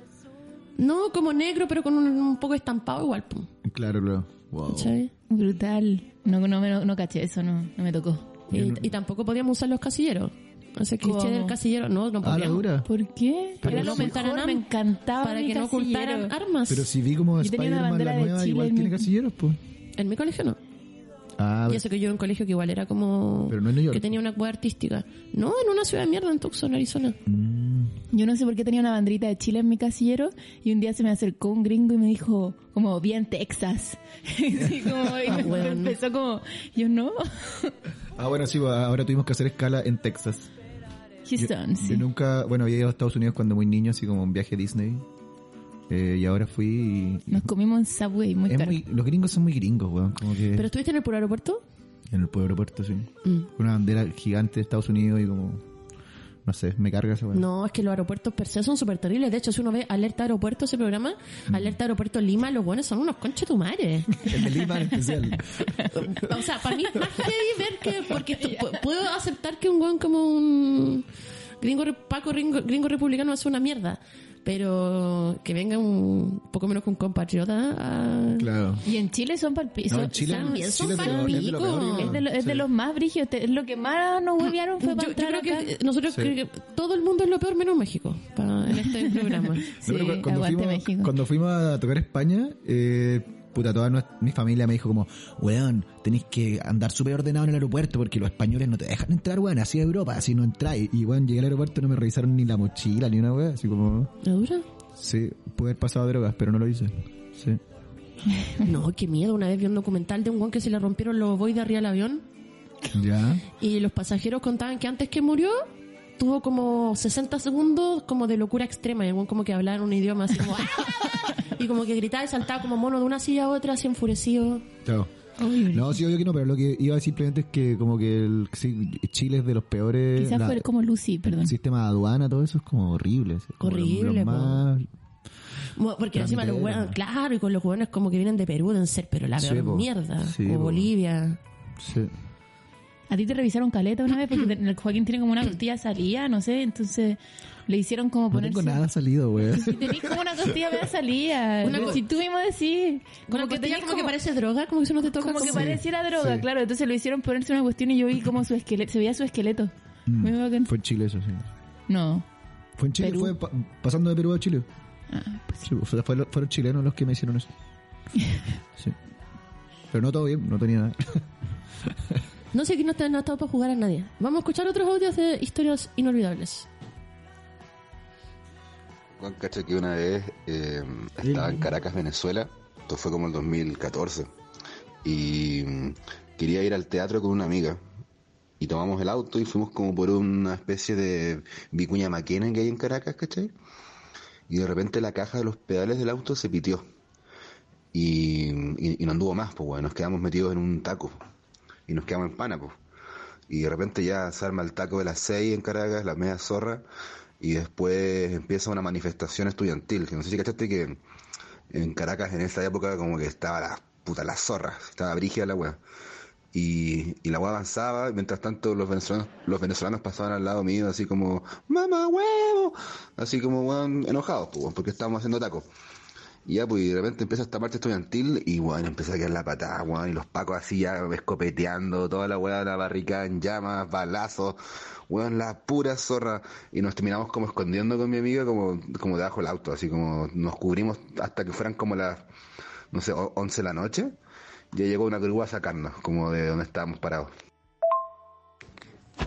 no como negro pero con un, un poco estampado igual pum, Claro, claro. Wow. ¿cachai? Brutal. No, no, me- no, no caché eso, no, no me tocó. Y, y tampoco podíamos usar los casilleros. Ese cliché ¿Cómo? del casillero, no, no Ah, la podíamos. dura. ¿Por qué? Para Era que lo no mejor, me encantaba Para mi que no ocultaran armas. Pero si vi como Spider-Man la nueva, igual en tiene mi- casilleros, pues. En mi colegio no. Ah, Y eso que yo en colegio que igual era como... Pero no en New York. Que tenía una cueva artística. No, en una ciudad de mierda, en Tucson, Arizona. mm, Yo no sé por qué tenía una bandrita de Chile en mi casillero y un día se me acercó un gringo y me dijo, como, bien Texas. Así como, y Ah, me bueno. empezó como, yo no. Ah, bueno, sí, pues, ahora tuvimos que hacer escala en Texas. Houston, Yo, sí. yo nunca, bueno, había ido a Estados Unidos cuando muy niño, así como un viaje a Disney. Eh, y ahora fui y... Nos comimos en Subway, muy caro. muy- los gringos son muy gringos, weón. Como que ¿Pero estuviste en el puro aeropuerto? en el pueblo aeropuerto, sí. Mm. Con una bandera gigante de Estados Unidos y como... No sé, me carga esa. No, es que los aeropuertos per se son súper terribles. De hecho, si uno ve Alerta Aeropuerto, ese programa, Mm. Alerta Aeropuerto Lima, los buenos son unos conchetumares. El de Lima en especial. O sea, para mí es más heavy ver que... Porque esto- puedo aceptar que un buen como un gringo, Paco gringo, gringo republicano hace una mierda. Pero que venga un poco menos que un compatriota a... claro. Y en Chile son palpitos. No, Chile, también son Chile es de lo- es de lo peor, Es de, lo- es de sí. los más brígidos. Es lo que más nos huevearon fue Yo, para yo creo acá. que nosotros Sí. creo que todo el mundo es lo peor menos México para, en este programa. Sí, cuando, fuimos, México. cuando fuimos a tocar España, eh, puta, toda mi familia me dijo como, weón, tenéis que andar súper ordenado en el aeropuerto porque los españoles no te dejan entrar, weón, así de Europa, así no entráis. Y weón, llegué al aeropuerto no me revisaron ni la mochila ni una weón, así como... ¿La dura? Sí, pude haber pasado drogas, pero no lo hice. Sí. No, qué miedo. Una vez vi un documental de un guan que se le rompieron los boys de arriba del avión Ya. y los pasajeros contaban que antes que murió tuvo como 60 segundos como de locura extrema y el como que hablaba en un idioma así como "Ah", y como que gritaba y saltaba como mono de una silla a otra así enfurecido. No, sí, obvio que no, pero lo que iba a decir simplemente es que como que el, sí, Chile es de los peores... Quizás la- fue como Lucy, perdón. el sistema de aduana, todo eso es como horrible. es como Horrible, los más- Porque encima los hueones, claro, y con los hueones como que vienen de Perú deben ser, pero la peor mierda. Sí, o po. Bolivia. Sí. ¿A ti te revisaron caleta una vez? Porque el Joaquín tiene como una costilla salida, no sé, entonces le hicieron como No ponerse... tengo nada salido, güey. Si tenés como una costilla media salida. Una si tú mismo decís. Como que tenés como, que parece droga, como que eso no te toca. como que pareciera droga, Sí. claro. Entonces lo hicieron ponerse una cuestión y yo vi como su esqueleto, se veía su esqueleto. Mm. Fue en Chile eso, sí. No. Fue en Chile, Perú. fue pa- pasando de Perú a Chile. Ah, pues sí. Sí, o sea, fue- fueron chilenos los que me hicieron eso. Sí. Pero no todo bien, no tenía nada. No sé que no está no ha estado para jugar a nadie. Vamos a escuchar otros audios de historias inolvidables. Juan, cacha que una vez eh, estaba en Caracas, Venezuela, esto fue como el 2014, y mm, quería ir al teatro con una amiga. Y tomamos el auto y fuimos como por una especie de vicuña maquena que hay en Caracas, ¿cachai? Y de repente la caja de los pedales del auto se pitió. Y, y, y no anduvo más, pues bueno, nos quedamos metidos en un taco. Y nos quedamos en pana, pues. Y de repente ya se arma el taco de las seis en Caracas, la media zorra, y después empieza una manifestación estudiantil. Que no sé si cachaste que en Caracas en esa época como que estaba la puta la zorra, estaba brígida la wea. Y, y la wea avanzaba, y mientras tanto los venezolanos, los venezolanos pasaban al lado mío así como, mamá huevo, así como weón, enojados, pues, porque estábamos haciendo tacos. Y ya, pues, de repente empieza esta parte estudiantil y, bueno, empieza a quedar la patada, weón, y los pacos así ya escopeteando, toda la weá de la barricada en llamas, balazos, weón, la pura zorra. Y nos terminamos como escondiendo con mi amiga como, como debajo del auto, así como nos cubrimos hasta que fueran como las, no sé, o- 11 de la noche. Ya llegó una grúa a sacarnos, como de donde estábamos parados.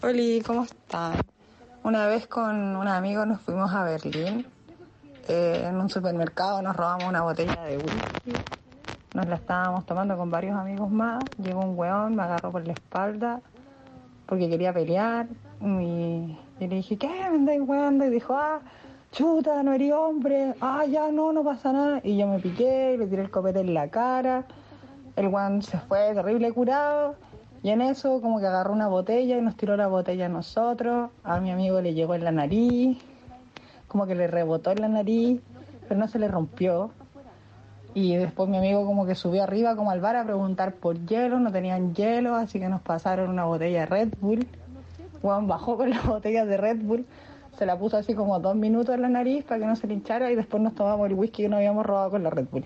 Hola, ¿cómo están? Una vez con un amigo nos fuimos a Berlín. Eh, en un supermercado nos robamos una botella de whisky. Nos la estábamos tomando con varios amigos más. Llegó un weón, me agarró por la espalda porque quería pelear. Y, le dije, ¿qué? ¿Me andáis weando? Y dijo, ah, chuta, no eres hombre. Ah, ya, no, no pasa nada. Y yo me piqué y le tiré el copete en la cara. El weón se fue terrible curado. Y en eso como que agarró una botella y nos tiró la botella a nosotros. A mi amigo le llegó en la nariz. Como que le rebotó en la nariz, pero no se le rompió. Y después mi amigo como que subió arriba como al bar a preguntar por hielo, no tenían hielo, así que nos pasaron una botella de Red Bull. Juan bajó con la botella de Red Bull, se la puso así como dos minutos en la nariz para que no se le hinchara y después nos tomamos el whisky que nos habíamos robado con la Red Bull.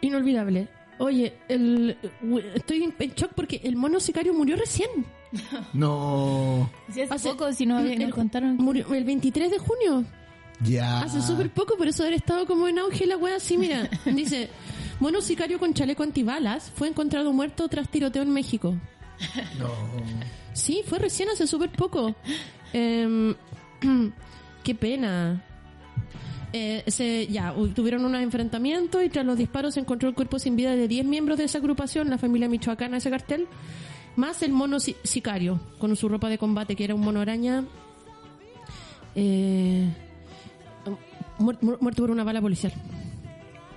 Inolvidable. Oye, el, estoy en shock porque el mono sicario murió recién. No. Sí, hace, Hace- poco, si no había- nos el- contaron. Murió el 23 de junio. Ya. Hace súper poco, por eso haber estado como en auge la wea así, mira. Dice, mono sicario con chaleco antibalas fue encontrado muerto tras tiroteo en México. Sí, fue recién hace súper poco. Em, qué pena. Eh, se, ya, tuvieron unos enfrentamientos y tras los disparos se encontró el cuerpo sin vida de 10 miembros de esa agrupación, la familia michoacana de ese cartel, más el mono si- sicario, con su ropa de combate, que era un mono araña. Eh, muer- muer- muerto por una bala policial.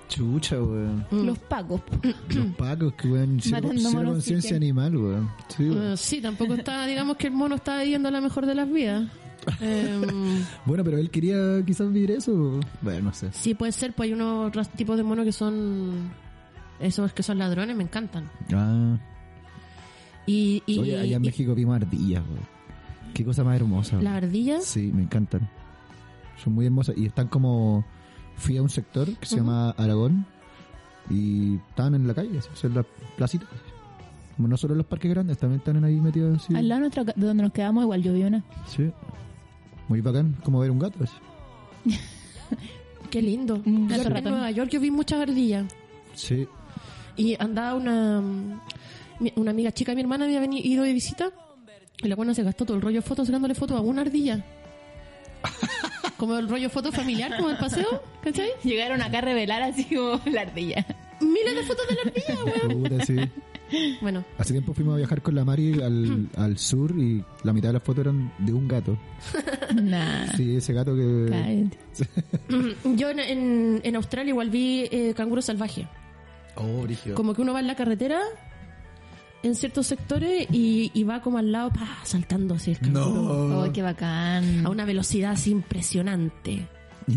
Chucha, weón. Los pacos. Los pacos, que weón. Cero, conciencia animal, weón. Sí, weón. Eh, sí, tampoco está, digamos que el mono está viviendo la mejor de las vidas. Em, Bueno, pero él quería quizás vivir eso. Bueno, no sé. sí, puede ser, pues hay unos otros tipos de monos que son. Esos que son ladrones, me encantan. Ah. Y, y, Oye, allá en y- México vimos ardillas, weón. Qué cosa más hermosa. las ardillas. Sí, me encantan. Son muy hermosas y están como... Fui a un sector que se llama Aragón y estaban en la calle, así, o sea, en la placita. Como no solo en los parques grandes, también están ahí metidos así. Al lado de donde nos quedamos igual llovió una. Sí. Muy bacán, como ver un gato. así. Qué lindo. Un gato en. Nueva York yo vi muchas ardillas. Sí. Y andaba una, mi- una amiga chica de mi hermana había venido ido de visita y la buena se gastó todo el rollo de fotos sacándole fotos a una ardilla. Como el rollo foto familiar, como el paseo, ¿cachai? Llegaron acá a revelar así como la ardilla. Miles de fotos de la ardilla, weón. Sí. Bueno, Hace tiempo fuimos a viajar con la Mari al, al sur y la mitad de las fotos eran de un gato. Nah. Sí, ese gato que... yo en, en, en Australia igual vi eh, canguro salvaje. Oh. Como que uno va en la carretera en ciertos sectores y, y va como al lado, pa, saltando así el canguro. No. Oh, qué bacán. A una velocidad así impresionante.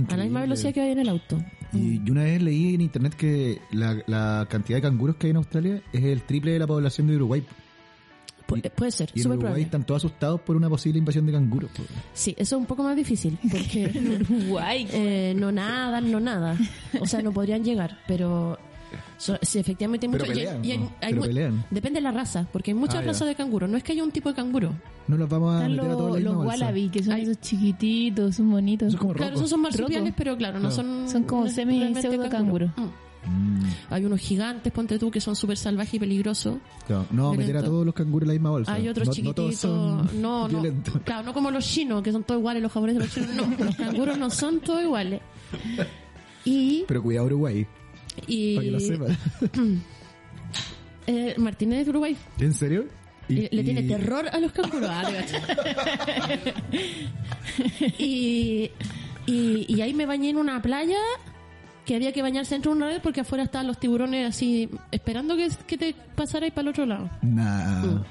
A la misma velocidad que hay en el auto. Y yo una vez leí en internet que la, la cantidad de canguros que hay en Australia es el triple de la población de Uruguay. Pu- puede ser, Y en Uruguay probable. están todos asustados por una posible invasión de canguros. Sí, eso es un poco más difícil, porque Uruguay. eh, no nadan, no nada. O sea, no podrían llegar, pero so- sí, efectivamente hay Pero mucho- hay- pelean, y hay- ¿no? hay Pero mu- pelean. Depende de la raza, porque hay muchas Ah, ya. razas de canguro. No es que haya un tipo de canguro. No los vamos a Están meter a todos los, en la los misma wallaby, que son Ay. esos chiquititos, son bonitos. Eso es como Claro, esos son marsupiales, pero claro, no Claro. son... Son como no es semi- realmente pseudo canguro. canguro. Mm. Mm, Hay unos gigantes, ponte tú, que son súper salvajes y peligrosos. claro. No meter a todos los canguros en la misma bolsa. Hay otros no, chiquititos. No son no, no. Claro, no como los chinos, que son todos iguales, los japoneses, los chinos. No, los canguros no son todos iguales. Y. Pero cuidado Uruguay, y para que lo sepan. eh, Martínez Uruguay. ¿En serio? Y, le y- tiene terror a los canguros. Ah, y, y, y ahí me bañé en una playa que había que bañarse dentro de una red porque afuera estaban los tiburones así esperando que, que te pasarais para el otro lado. Nah. Mm.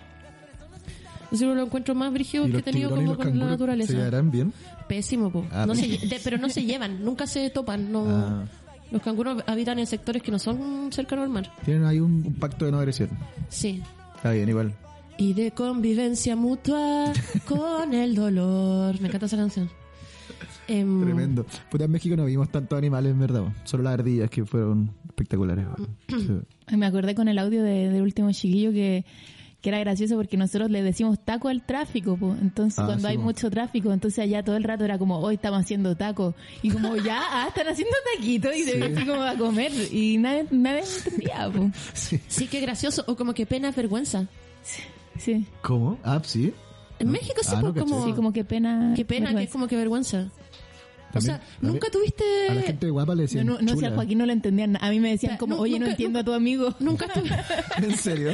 Yo lo encuentro más brígido ¿Y que he tenido y como con la naturaleza. se llevarán bien? Pésimo, po. Ah, No se de- pero no se llevan, nunca se topan. No, Ah. Los canguros habitan en sectores que no son cercanos al mar. Tienen ahí un, un pacto de no agresión. Sí. Está bien, igual. Y de convivencia mutua con el dolor. Me encanta esa canción. Em, Tremendo. Puta, en México no vimos tantos animales, en verdad. Solo las ardillas que fueron espectaculares. Sí. Ay, Me acordé con el audio de- del último chiquillo que, que era gracioso porque nosotros le decimos taco al tráfico, po. entonces Ah, cuando sí, hay po. mucho tráfico, entonces allá todo el rato era como, hoy estamos haciendo taco, y como ya, ah, están haciendo taquitos y se así como a comer, y nadie, nadie entendía, po. Sí, qué gracioso. O como que pena es vergüenza. sí, ¿Cómo? Ah, sí. En México sí, Ah, pues, no, como... sí, como que pena. Qué pena, que es como que vergüenza. O sea, a mí- nunca tuviste... A la gente guapa le No, decían no, no, si a. Joaquín no le entendían, a mí me decían Pero como, oye, no entiendo nunca- a tu amigo. Nunca estuve... ¿En serio?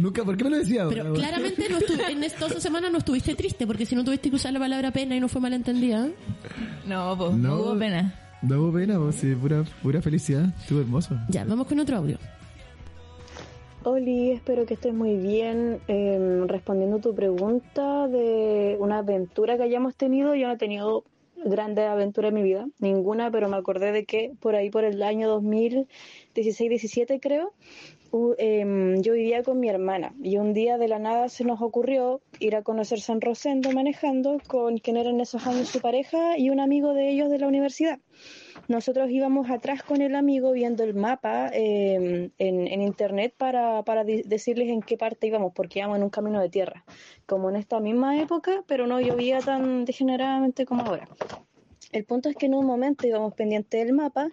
Nunca, ¿por qué me lo decía? Pero ahora? claramente no en estas dos semanas no estuviste triste, porque si no tuviste que usar la palabra pena y no fue malentendida. No, pues, No. no hubo pena. No hubo pena, pues, sí, pura, pura felicidad. Estuvo hermoso. Ya, vamos con otro audio. Oli, espero que estés muy bien. Eh, respondiendo a tu pregunta de una aventura que hayamos tenido, yo no he tenido grandes aventuras en mi vida, ninguna, pero me acordé de que por ahí, por el año 2016-17 creo, u- em, yo vivía con mi hermana y un día de la nada se nos ocurrió ir a conocer San Rosendo manejando con quien era en esos años su pareja y un amigo de ellos de la universidad. Nosotros íbamos atrás con el amigo viendo el mapa eh, en, en internet para, para decirles en qué parte íbamos, porque íbamos en un camino de tierra, como en esta misma época, pero no llovía tan degeneradamente como ahora. El punto es que en un momento íbamos pendiente del mapa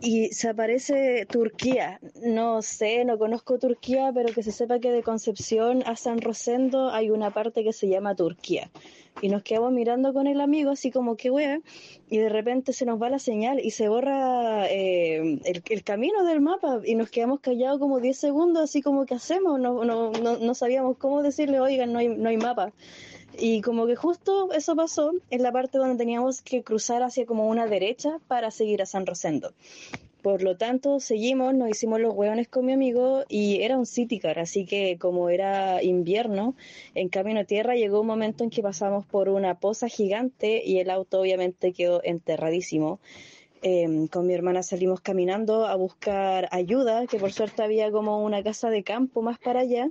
y se aparece Turquía. No sé, no conozco Turquía, pero que se sepa que de Concepción a San Rosendo hay una parte que se llama Turquía. Y nos quedamos mirando con el amigo así como que wea, y de repente se nos va la señal y se borra eh, el, camino del mapa y nos quedamos callados como 10 segundos, así como que hacemos, no, no, no, no sabíamos cómo decirle, oigan, no hay, no hay mapa. Y como que justo eso pasó en la parte donde teníamos que cruzar hacia como una derecha para seguir a San Rosendo. Por lo tanto, seguimos, nos hicimos los hueones con mi amigo y era un city car, así que como era invierno, en camino a tierra llegó un momento en que pasamos por una poza gigante y el auto obviamente quedó enterradísimo. Eh, con mi hermana salimos caminando a buscar ayuda, que por suerte había como una casa de campo más para allá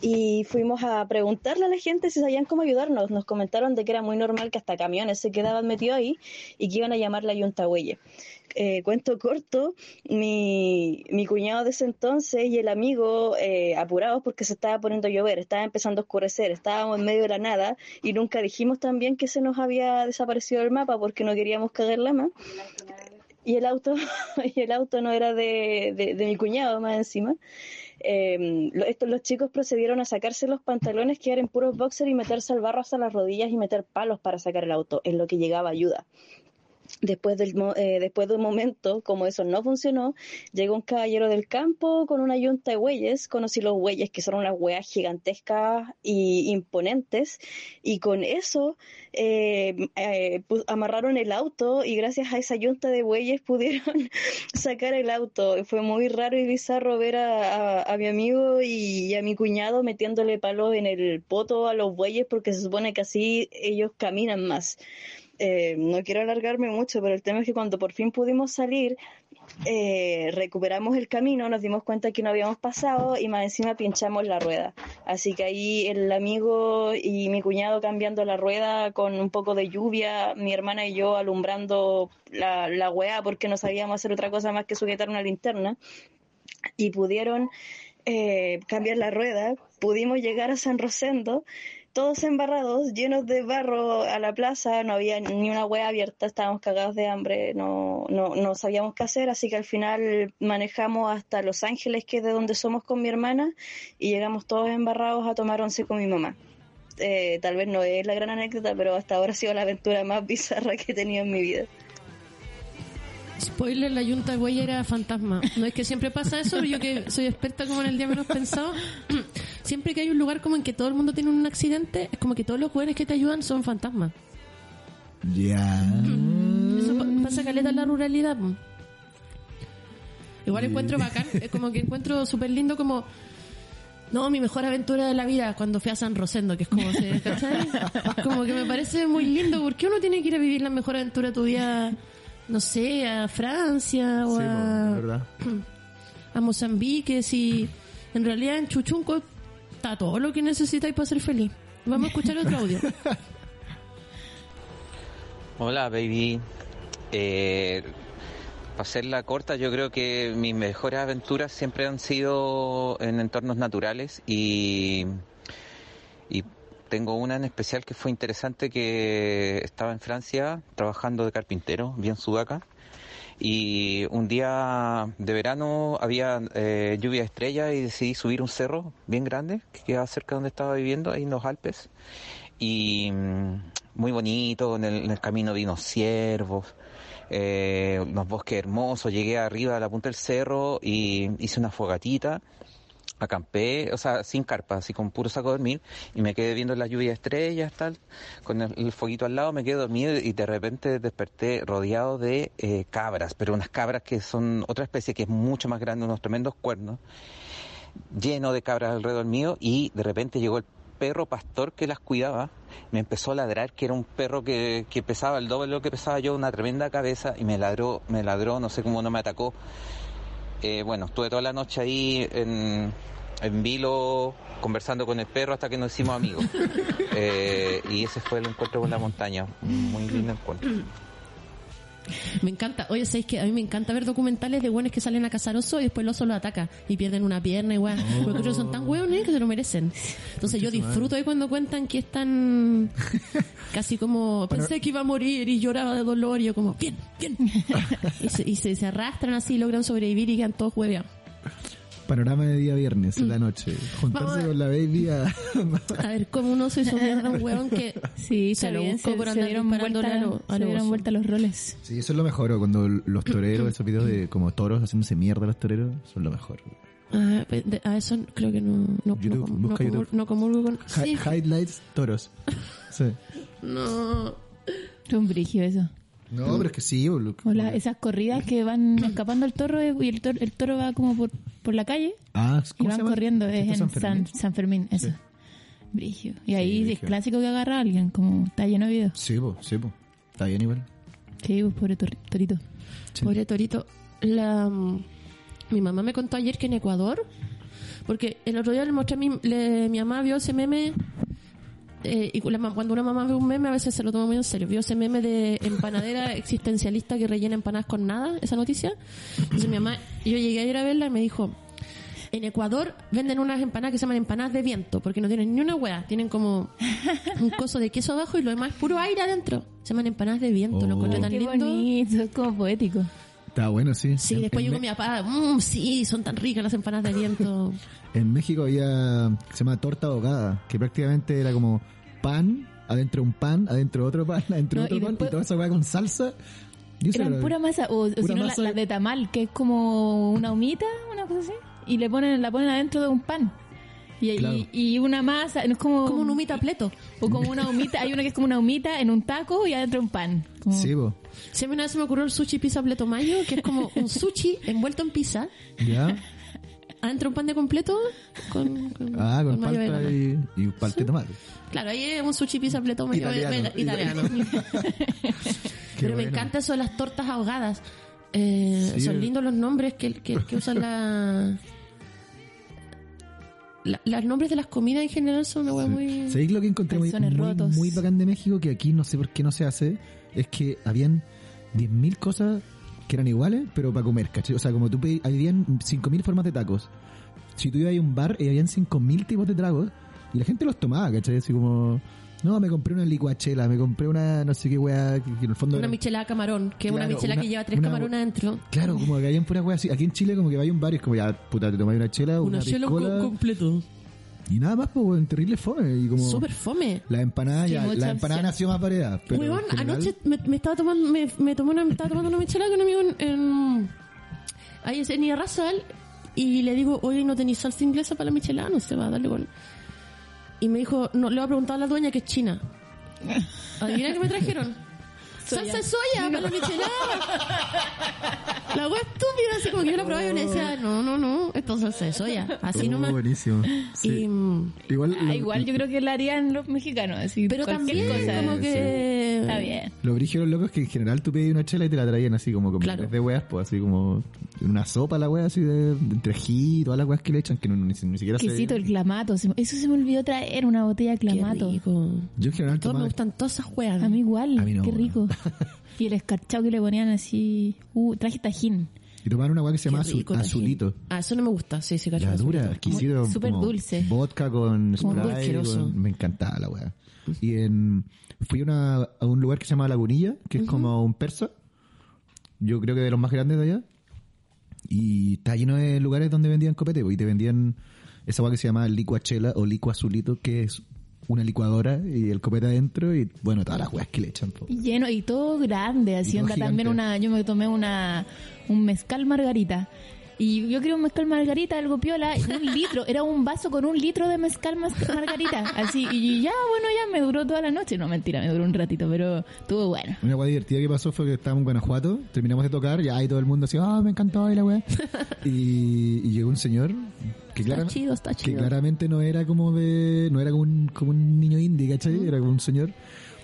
y fuimos a preguntarle a la gente si sabían cómo ayudarnos. Nos comentaron de que era muy normal que hasta camiones se quedaban metidos ahí y que iban a llamar la Yunta Huelle. Eh, cuento corto, mi, mi cuñado de ese entonces y el amigo eh, apurados porque se estaba poniendo a llover, estaba empezando a oscurecer, estábamos en medio de la nada y nunca dijimos también que se nos había desaparecido el mapa porque no queríamos cagarla más. Y el auto y el auto no era de, de, de mi cuñado más encima. Lo- estos, los chicos procedieron a sacarse los pantalones, quedar en puros boxer y meterse al barro hasta las rodillas y meter palos para sacar el auto, en lo que llegaba ayuda. Después, del, eh, después de un momento, como eso no funcionó, llegó un caballero del campo con una yunta de bueyes. Conocí los bueyes, que son unas weas gigantescas y imponentes. Y con eso eh, eh, amarraron el auto y gracias a esa yunta de bueyes pudieron sacar el auto. Fue muy raro y bizarro ver a, a- a mi amigo y, y a mi cuñado metiéndole palos en el poto a los bueyes porque se supone que así ellos caminan más. Eh, no quiero alargarme mucho, pero el tema es que cuando por fin pudimos salir, eh, recuperamos el camino, nos dimos cuenta que no habíamos pasado y más encima pinchamos la rueda. Así que ahí el amigo y mi cuñado cambiando la rueda con un poco de lluvia, mi hermana y yo alumbrando la, la porque no sabíamos hacer otra cosa más que sujetar una linterna y pudieron eh, cambiar la rueda, pudimos llegar a San Rosendo, todos embarrados, llenos de barro a la plaza, no había ni una hueá abierta, estábamos cagados de hambre, no, no, no sabíamos qué hacer, así que al final manejamos hasta Los Ángeles, que es de donde somos con mi hermana, y llegamos todos embarrados a tomar once con mi mamá. Eh, tal vez no es la gran anécdota, pero hasta ahora ha sido la aventura más bizarra que he tenido en mi vida. Spoiler, la yunta güey era fantasma. No es que siempre pasa eso, yo que soy experta como en el día menos pensado. Siempre que hay un lugar como en que todo el mundo tiene un accidente, es como que todos los jóvenes que te ayudan son fantasmas. Ya. Eso pa- pasa caleta en la ruralidad. Igual encuentro bacán, es como que encuentro súper lindo como... No, mi mejor aventura de la vida cuando fui a San Rosendo, que es como se... ¿cachai? Como que me parece muy lindo, porque uno tiene que ir a vivir la mejor aventura de tu vida, no sé, a Francia o Sí, a, verdad. a Mozambique, si en realidad en Chuchunco todo lo que necesitáis para ser feliz. Vamos a escuchar otro audio. Hola, baby. Eh, para hacerla corta, yo creo que mis mejores aventuras siempre han sido en entornos naturales y, y tengo una en especial que fue interesante que estaba en Francia trabajando de carpintero, bien sudaca. Y un día de verano había eh, lluvia de estrellas y decidí subir un cerro bien grande que quedaba cerca de donde estaba viviendo, ahí en los Alpes. Y mm, muy bonito, en el, en el camino vi unos ciervos, eh, unos bosques hermosos, llegué arriba a la punta del cerro y hice una fogatita, acampé, o sea, sin carpa, así con puro saco de dormir, y me quedé viendo la lluvia de estrellas, tal, con el, el foguito al lado, me quedé dormido y de repente desperté rodeado de eh, cabras, pero unas cabras que son otra especie que es mucho más grande, unos tremendos cuernos, lleno de cabras alrededor mío y de repente llegó el perro pastor que las cuidaba, me empezó a ladrar, que era un perro que, que pesaba el doble de lo que pesaba yo, una tremenda cabeza, y me ladró, me ladró, no sé cómo no me atacó. Eh, bueno, estuve toda la noche ahí en, en vilo conversando con el perro hasta que nos hicimos amigos. Eh, y ese fue el encuentro con la montaña, un muy lindo encuentro. Me encanta. Oye, ¿sabéis que a mí me encanta ver documentales de buenos que salen a cazar oso y después el oso lo ataca y pierden una pierna y weá. Porque ellos son tan hueones que se lo merecen. Entonces yo disfruto de cuando cuentan que están casi como pensé que iba a morir y lloraba de dolor y yo como, bien, bien. y se, y se, se arrastran así, logran sobrevivir y quedan todos hueveados. Panorama de día viernes en la noche. Vamos a Juntarse con la baby a... A ver, ¿cómo uno se hizo mierda un hueón que Sí, se lo bien, buscó se, por andar dieron vuelta, a lo- a se dieron vuelta los roles. Sí, eso es lo mejor. o Cuando los toreros, esos videos de como toros haciéndose mierda los toreros, son lo mejor. Ah, de- a eso creo que no, no, YouTube, no, busca no, YouTube. no comulgo con... Hi- Sí, highlights toros. Sí. no... Es un brigio eso. No, pero es que sí, boludo. O la- esas corridas que van escapando el toro y el toro, el toro va como por, por la calle Ah, y ¿cómo van se llama? corriendo. ¿Esto Es en San San, Fermín? San Fermín, eso. Sí. Brigio. Y ahí es brigio. clásico que agarra a alguien, como está lleno de videos. Sí, po, sí, po. Está bien igual. Sí, pues, pobre tor- torito. Sí. Pobre Torito. La, mm, mi mamá me contó ayer que en Ecuador, porque el otro día le mostré a mi, le- mi mamá vio ese meme, eh, y la cuando una mamá ve un meme a veces se lo toma muy en serio. Vio ese meme de empanadera existencialista que rellena empanadas con nada, esa noticia. Entonces mi mamá, yo llegué ayer a verla y me dijo, en Ecuador venden unas empanadas que se llaman empanadas de viento, porque no tienen ni una hueá, tienen como un coso de queso abajo y lo demás es puro aire adentro. Se llaman empanadas de viento, lo Oh. encontré tan Qué lindo. bonito, es como poético. Está bueno, sí. Sí, En- después llegó Me- mi papá, mmm, sí, son tan ricas las empanadas de viento. En México había, se llama torta ahogada, que prácticamente era como pan, adentro un pan, adentro otro pan, adentro No, otro y pan, después- y toda esa weá con salsa. Eran era- pura masa, o, o si no, la, masa. la de tamal, que es como una humita, una cosa así, y le ponen, la ponen adentro de un pan. Y, y- Claro. y una masa, no es como... Como un humita pleto. O como una humita, hay una que es como una humita en un taco y adentro un pan. Como- Sí, a mí una vez se me ocurrió el sushi pizza pleto mayo, que es como un sushi envuelto en pizza, ¿Ya? Adentro un pan de completo con, con, Ah, con, mayo palta y, y palta de tomate. Claro, ahí es un sushi pizza pleto mayo Italiano, Pero me encanta eso de las tortas ahogadas. Eh, Sí. Son lindos los nombres que, que, que usan la... la- Los nombres de las comidas en general son una muy... ¿Sabéis lo que encontré muy, muy bacán de México? Que aquí no sé por qué no se hace. Es que habían 10.000 cosas que eran iguales, pero para comer, ¿cachai? O sea, como tú pedí, habían 5.000 formas de tacos. Si tú ibas a un bar, eh, habían 5.000 tipos de tragos y la gente los tomaba, ¿cachai? Así como, no, me compré una licuachela, me compré una no sé qué weá, que, que en el fondo... Una era- michelada camarón, que es una michelada una- que lleva tres una- camarones adentro. Claro, como que habían puras weas así. Aquí en Chile como que vaya a un bar y es como, ya, puta, te tomas una chela, una, Una chela co- completo. Y nada más, pues, terrible fome. Y como... Súper fome. La empanada, ya, la empanada nació más variedad. Pero Weón, general- anoche me, me estaba tomando, me, me tomé una, me estaba tomando una michelada con un amigo en, en ahí es en Irarrázaval, y le digo, oye, ¿no tenéis salsa inglesa para la michelada? No sé, va a darle con... Y me dijo, no, le voy a preguntar a la dueña que es china. Adivina qué me trajeron. Salsa de soya para la michelada. La wea estúpida, así como que yo la probaba y le decía, no, no, no, esto es salsa de soya. Así Oh, nomás. buenísimo. Sí. Y, mm, Igual, Ah, lo, igual yo creo que la harían los mexicanos, así pero también cosa. como que... Está bien. lo brígido loco es que en general tú pedías una chela y te la traían así como, como Claro. de weas, pues así como una sopa la wea así de, de entre ají y todas las weas que le echan que no, ni, ni siquiera sé. Exquisito el clamato. se- Eso se me olvidó traer una botella de Qué clamato. rico. Yo en general Todos me gustan todas esas weas. A mí igual. A mí no, Qué bueno. rico. y el escarchado que le ponían así. Uh, traje tajín. Y tomaban una wea que se llama azulito. Ah, eso no me gusta, sí, sí, cacho. La dura, azulito. exquisito. Súper como dulce. Vodka con con- me encantaba la wea. Y en, fui a, una- a un lugar que se llama Lagunilla, que es como un persa. Yo creo que de los más grandes de allá. Y está lleno de lugares donde vendían copete. pues, Y te vendían esa wea que se llama licuachela o licu azulito, que es una licuadora y el copete adentro y bueno, todas las weas que le echan. po. Y lleno, y todo grande, así onda también una, yo me tomé una, un mezcal margarita. Y yo quería un mezcal margarita, algo piola, y un litro, era un vaso con un litro de mezcal margarita, así, y ya, bueno, ya me duró toda la noche, no mentira, me duró un ratito, pero estuvo bueno. Una wea divertida que pasó fue que estábamos en Guanajuato, terminamos de tocar, ya ahí todo el mundo así, ah, me encantó y la wea. y, y llegó un señor que, Está clara- chido, está que chido. claramente no era como de, no era como un, como un niño indie, ¿cachai? Era como un señor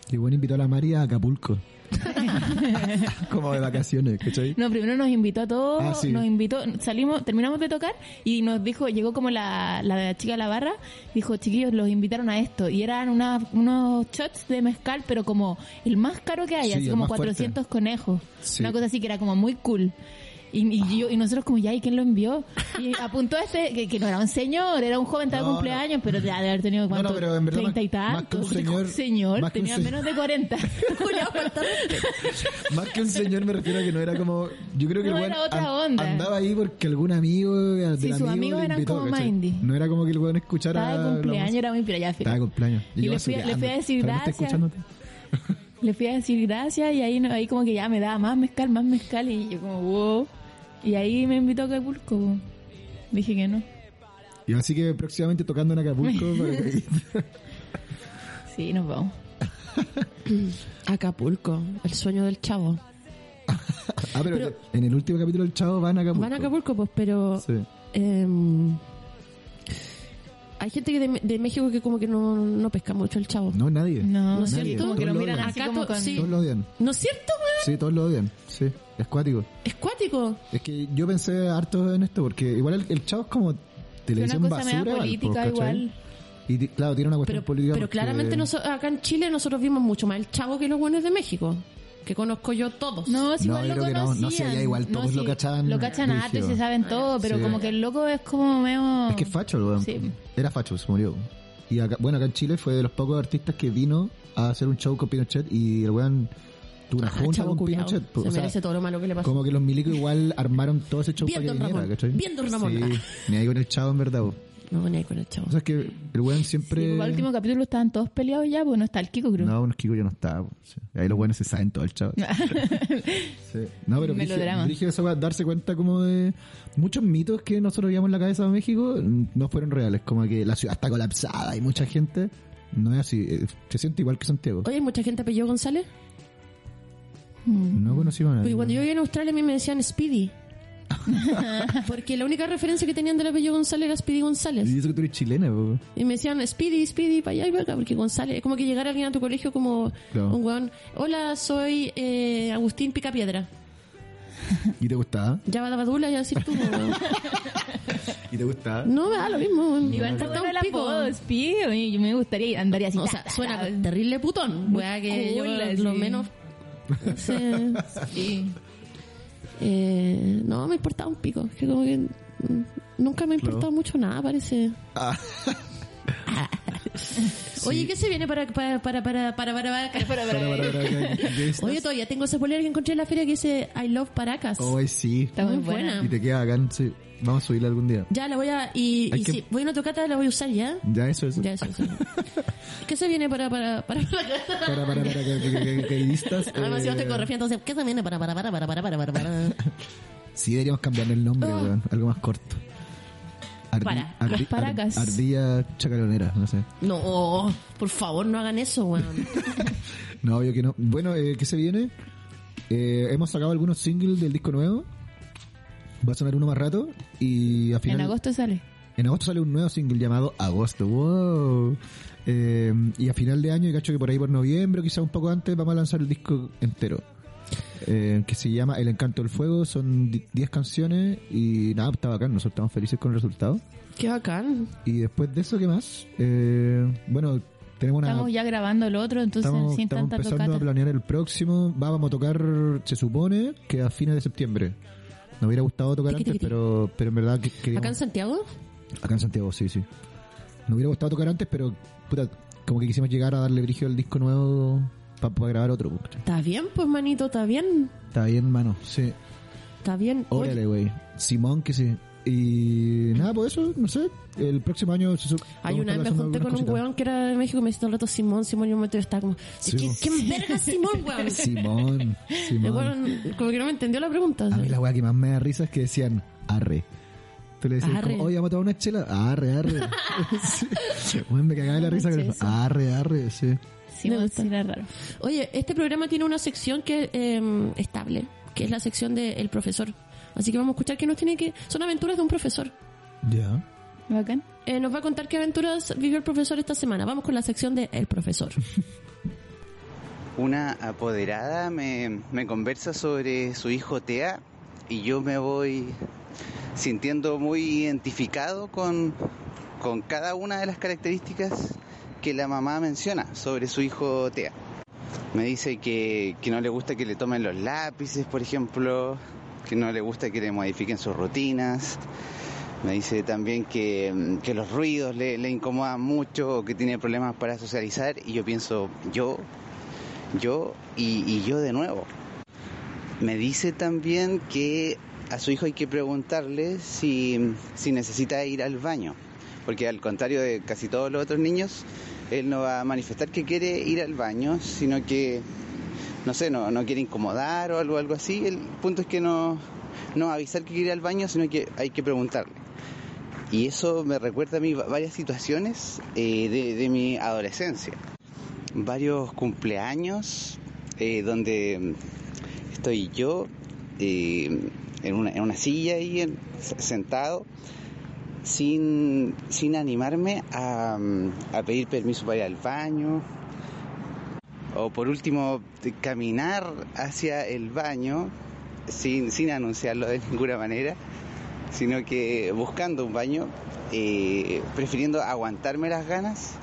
que bueno invitó a la María a Acapulco. como de vacaciones, ¿cachai? No, primero nos invitó a todos, Ah, sí. nos invitó, salimos, terminamos de tocar y nos dijo, llegó como la, la chica de la barra, dijo, chiquillos, los invitaron a esto. Y eran una- unos shots de mezcal, pero como el más caro que hay, Sí, así como más fuerte. 400 conejos. Sí. Una cosa así que era como muy cool. Y, y yo, y nosotros como, ya, ¿y quién lo envió? Y apuntó a este, que, que no era un señor, era un joven, estaba de No, cumpleaños, pero ya de haber tenido, No, ¿cuánto? no, pero en verdad más- 30 y más que un tantos. señor- señor, más que tenía menos de 40. Más que un señor me refiero a que no era como, yo creo que No, el era otra onda. andaba ahí porque algún amigo del Sí, sus amigo amigos eran invitó, como. Mindy. No era como que el weón escuchara Estaba de cumpleaños, era muy pira, ya, Estaba de cumpleaños. Y le fui a- le fui a decir "Ojalá me esté gracias". Le fui a decir gracias y ahí, no- ahí como que ya me daba más mezcal, más mezcal y yo como, wow. Y ahí me invitó a Acapulco. po. Dije que no. Y así que próximamente tocando en Acapulco para que- Sí, nos vamos. Acapulco, el sueño del chavo. Ah, pero, Pero- en el último capítulo del Chavo van a Acapulco. Van a Acapulco, pues, pero... Sí. em, hay gente que de, de México que como que no, no pesca mucho el chavo. No, nadie. No, ¿No es cierto? como que lo miran Acá sí. Todos lo odian. ¿No es cierto, weón? Sí, todos lo odian. Sí, es cuático. Es cuático. Es que yo pensé harto en esto porque igual el, el Chavo es como televisión una cosa basura. política igual. Y claro, tiene una cuestión Pero, política. pero porque- claramente noso- acá en Chile nosotros vimos mucho más el chavo que los buenos de México. Que conozco yo todos. No, si No, igual yo lo creo que no. conocían. No sé, allá igual todos lo sí, cachaban Lo cachan harto y se saben todo, pero Sí. como que el loco es como medio... Es que es facho, el weón. Sí. Era facho, se murió. Y acá, bueno, acá en Chile fue de los pocos artistas que vino a hacer un show con Pinochet y el weón tuvo una Ah, junta con. Pinochet. Se O sea, merece todo lo malo que le pasó. como que los milicos igual armaron todo ese show Bien, para que viniera. ¿cachai? Bien, don Ramón. Sí, ni ahí con el chavo en verdad. po. No, ni ahí con el chavo. O sea, es que el weón Sí, siempre... porque al último capítulo estaban todos peleados ya, pues no está el Kiko, creo. No, unos Kiko ya no está. Sí. Ahí los buenos se saben todo el chavo. Sí. No, pero dije eso darse cuenta como de muchos mitos que nosotros veíamos en la cabeza de México no fueron reales, como que la ciudad está colapsada y mucha gente no es así, eh, se siente igual que Santiago. Oye, ¿hay mucha gente apellido González? No conocimos a nadie. Porque cuando yo vivía en Australia a mí me decían Speedy. Porque la única referencia que tenían del apellido González era Speedy González. Y eso que tú eres chilena, po. Y me decían Speedy, Speedy, para allá y para acá. Porque González, es como que llegara alguien a tu colegio como Claro. un weón. Hola, soy eh, Agustín Picapiedra. ¿Y te gustaba? Ya va la badula, ya decir tú. weón. ¿Y te gustaba? No me da lo mismo. weón. Igual está un pico. apodo, Speedy, a yo me gustaría andar así. O sea, suena terrible putón. Weá que yo lo así. menos. Sé. Sí. Eh, no, me importaba un pico. Que como que mm, nunca me ha importado mucho nada, parece. Ah. Oye, ¿qué se viene para para para para para para para, para, Para. Oye, todavía tengo esa polera que encontré en la feria que dice I love Paracas. Hoy sí. Está muy buena. Y te queda bacán, sí. Vamos a subirla algún día. Ya la voy a. Y, si voy a una tocata, la voy a usar ya. Ya, eso, eso. Ya, eso, eso. ¿Qué se viene para. para. para. para. para. para. para. Además, si yo estoy eh, corriendo, entonces, ¿qué se viene para. para. para. para. para. para. para. sí, deberíamos cambiarle el nombre, ah. weón. Algo más corto. Ardi, para, ardi, las paracas. Ard, ardilla chacalonera, no sé. No, por favor, no hagan eso, weón. no, obvio que no. Bueno, eh, ¿qué se viene? Eh, hemos sacado algunos singles del disco nuevo. Va a sonar uno más rato. Y a final, En agosto sale. en agosto sale un nuevo single llamado Agosto. ¡Wow! Eh, y a final de año, y cacho que por ahí por noviembre, o quizá un poco antes, vamos a lanzar el disco entero. Eh, que se llama El Encanto del Fuego. Son di- 10 canciones. Y nada, está bacán. Nosotros estamos felices con el resultado. Qué bacán. Y después de eso, ¿qué más? Eh, bueno, tenemos una... Estamos ya grabando el otro, entonces Estamos, sin estamos tanta empezando tocata. a planear el próximo. Vamos a tocar, se supone, que a fines de septiembre. Nos hubiera gustado tocar antes, pero, pero en verdad que queríamos... ¿Acá en Santiago? Acá en Santiago, sí, sí. Nos hubiera gustado tocar antes, pero puta, como que quisimos llegar a darle brillo al disco nuevo para grabar otro. pues. ¿Está bien, pues, manito? ¿Está bien? Está bien, mano, sí. ¿Está bien? Órale, güey. Simón, que sí. Y nada, pues eso, no sé. El próximo año... se Hay una vez me junté con un weón que era de México y me dice todo el rato Simón, Simón, y un momento yo estaba como, Sí, ¿quién, po. ¿quién verga Simón, weón? Simón, Simón. weón como que no me entendió la pregunta. A mí la weá que más me da risa es que decían arre. Tú le decías Arre. como, oye, vamos a tomar una chela. Arre, arre. sí. Me cagaba de la risa con. Arre, arre, sí. Sí, Me me gusta. era raro. Oye, este programa tiene una sección que eh, estable, que es la sección del profesor. Así que vamos a escuchar que nos tiene que... Son aventuras de un profesor. Ya. Bacán. Eh, nos va a contar qué aventuras vivió el profesor esta semana. Vamos con la sección de El Profesor. Una apoderada me, me conversa sobre su hijo Tea y yo me voy sintiendo muy identificado con, con cada una de las características que la mamá menciona sobre su hijo Tea. Me dice que, que no le gusta que le tomen los lápices, por ejemplo, que no le gusta que le modifiquen sus rutinas. Me dice también que, que los ruidos le, incomodan mucho que tiene problemas para socializar y yo pienso, yo yo y, y yo de nuevo. Me dice también que a su hijo hay que preguntarle si, si necesita ir al baño, porque al contrario de casi todos los otros niños, él no va a manifestar que quiere ir al baño, sino que, no sé, no, no quiere incomodar o algo, algo así. El punto es que no, no avisar que quiere ir al baño, sino que hay que preguntarle. Y eso me recuerda a mí va- varias situaciones eh, de, mi adolescencia varios cumpleaños eh, donde estoy yo eh, en, una, en una silla ahí en- sentado sin, sin animarme a, a pedir permiso para ir al baño o por último caminar hacia el baño sin, sin anunciarlo de ninguna manera sino que buscando un baño eh, prefiriendo aguantarme las ganas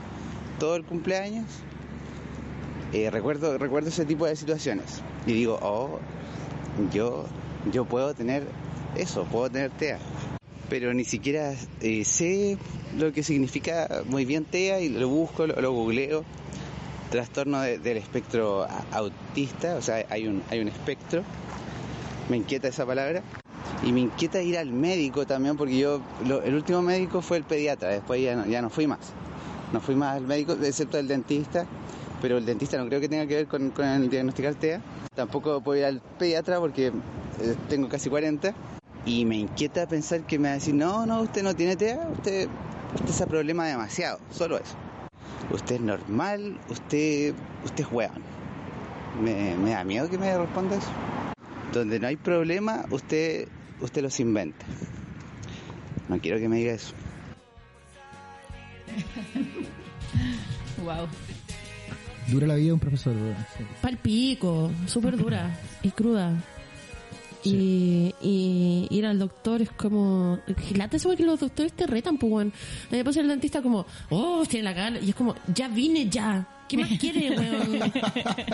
todo el cumpleaños. Eh, recuerdo, recuerdo ese tipo de situaciones. Y digo, oh, yo, yo puedo tener eso, puedo tener TEA. Pero ni siquiera eh, sé lo que significa muy bien TEA y lo busco, lo, lo googleo trastorno de- del espectro autista, o sea, hay un, hay un espectro. Me inquieta esa palabra. Y me inquieta ir al médico también, porque yo, lo- el último médico fue el pediatra, después ya no, ya no fui más. No fui más al médico, excepto el dentista, pero el dentista no creo que tenga que ver con, con el diagnosticar TEA. Tampoco puedo ir al pediatra porque eh, tengo casi 40. Y me inquieta pensar que me va a decir, no, no, usted no tiene TEA, usted, usted se problema demasiado, solo eso. Usted es normal, usted, usted es hueón. Me, me da miedo que me responda eso. Donde no hay problema, usted, usted los inventa. No quiero que me diga eso. Wow. Dura la vida de un profesor, weón. Sí. Pal pico, súper dura y cruda. Y, y ir al doctor es como. Gilate eso que los doctores te retan, pues, weón. Me pasa el dentista como, oh, tiene la cara. Y es como, ya vine ya. ¿Qué más quiere, weón?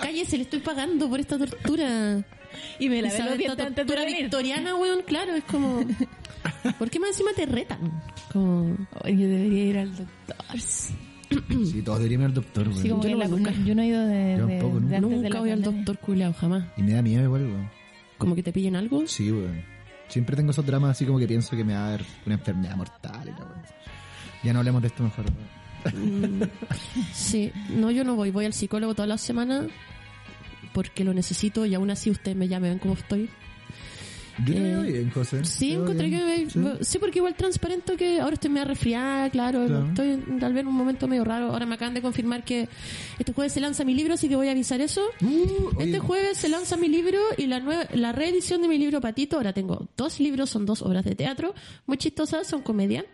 Cállese, le estoy pagando por esta tortura. Y me lavé Esa- los esta dientes antes de tortura venir. victoriana, weón, claro, es como. ¿Por qué más encima te retan? Como. Yo debería ir al doctor. Sí, todos deberían ir al doctor, weón. Sí, como Yo no la- nunca. yo no he ido de, Yo de- tampoco, de nunca. antes de Nunca la voy al doctor culeado, jamás. Y me da miedo igual, weón. Como que te pillen algo. Sí, weón. Siempre tengo esos dramas así como que pienso que me va a dar una enfermedad mortal y la weón. Ya no hablemos de esto mejor. Mm, Sí, no, yo no voy. Voy al psicólogo todas las semanas porque lo necesito y aún así ustedes me llaman, ven cómo estoy. Te Eh, bien, José. Sí, encontré bien. que Sí. me, sí, porque igual transparente que ahora estoy medio resfriada, claro, Claro. estoy tal vez en un momento medio raro. Ahora me acaban de confirmar que este jueves se lanza mi libro, así que voy a avisar eso. Uh, Este jueves se lanza mi libro y la nueva, la reedición de mi libro Patito. Ahora tengo dos libros, son dos obras de teatro, muy chistosas, son comedia.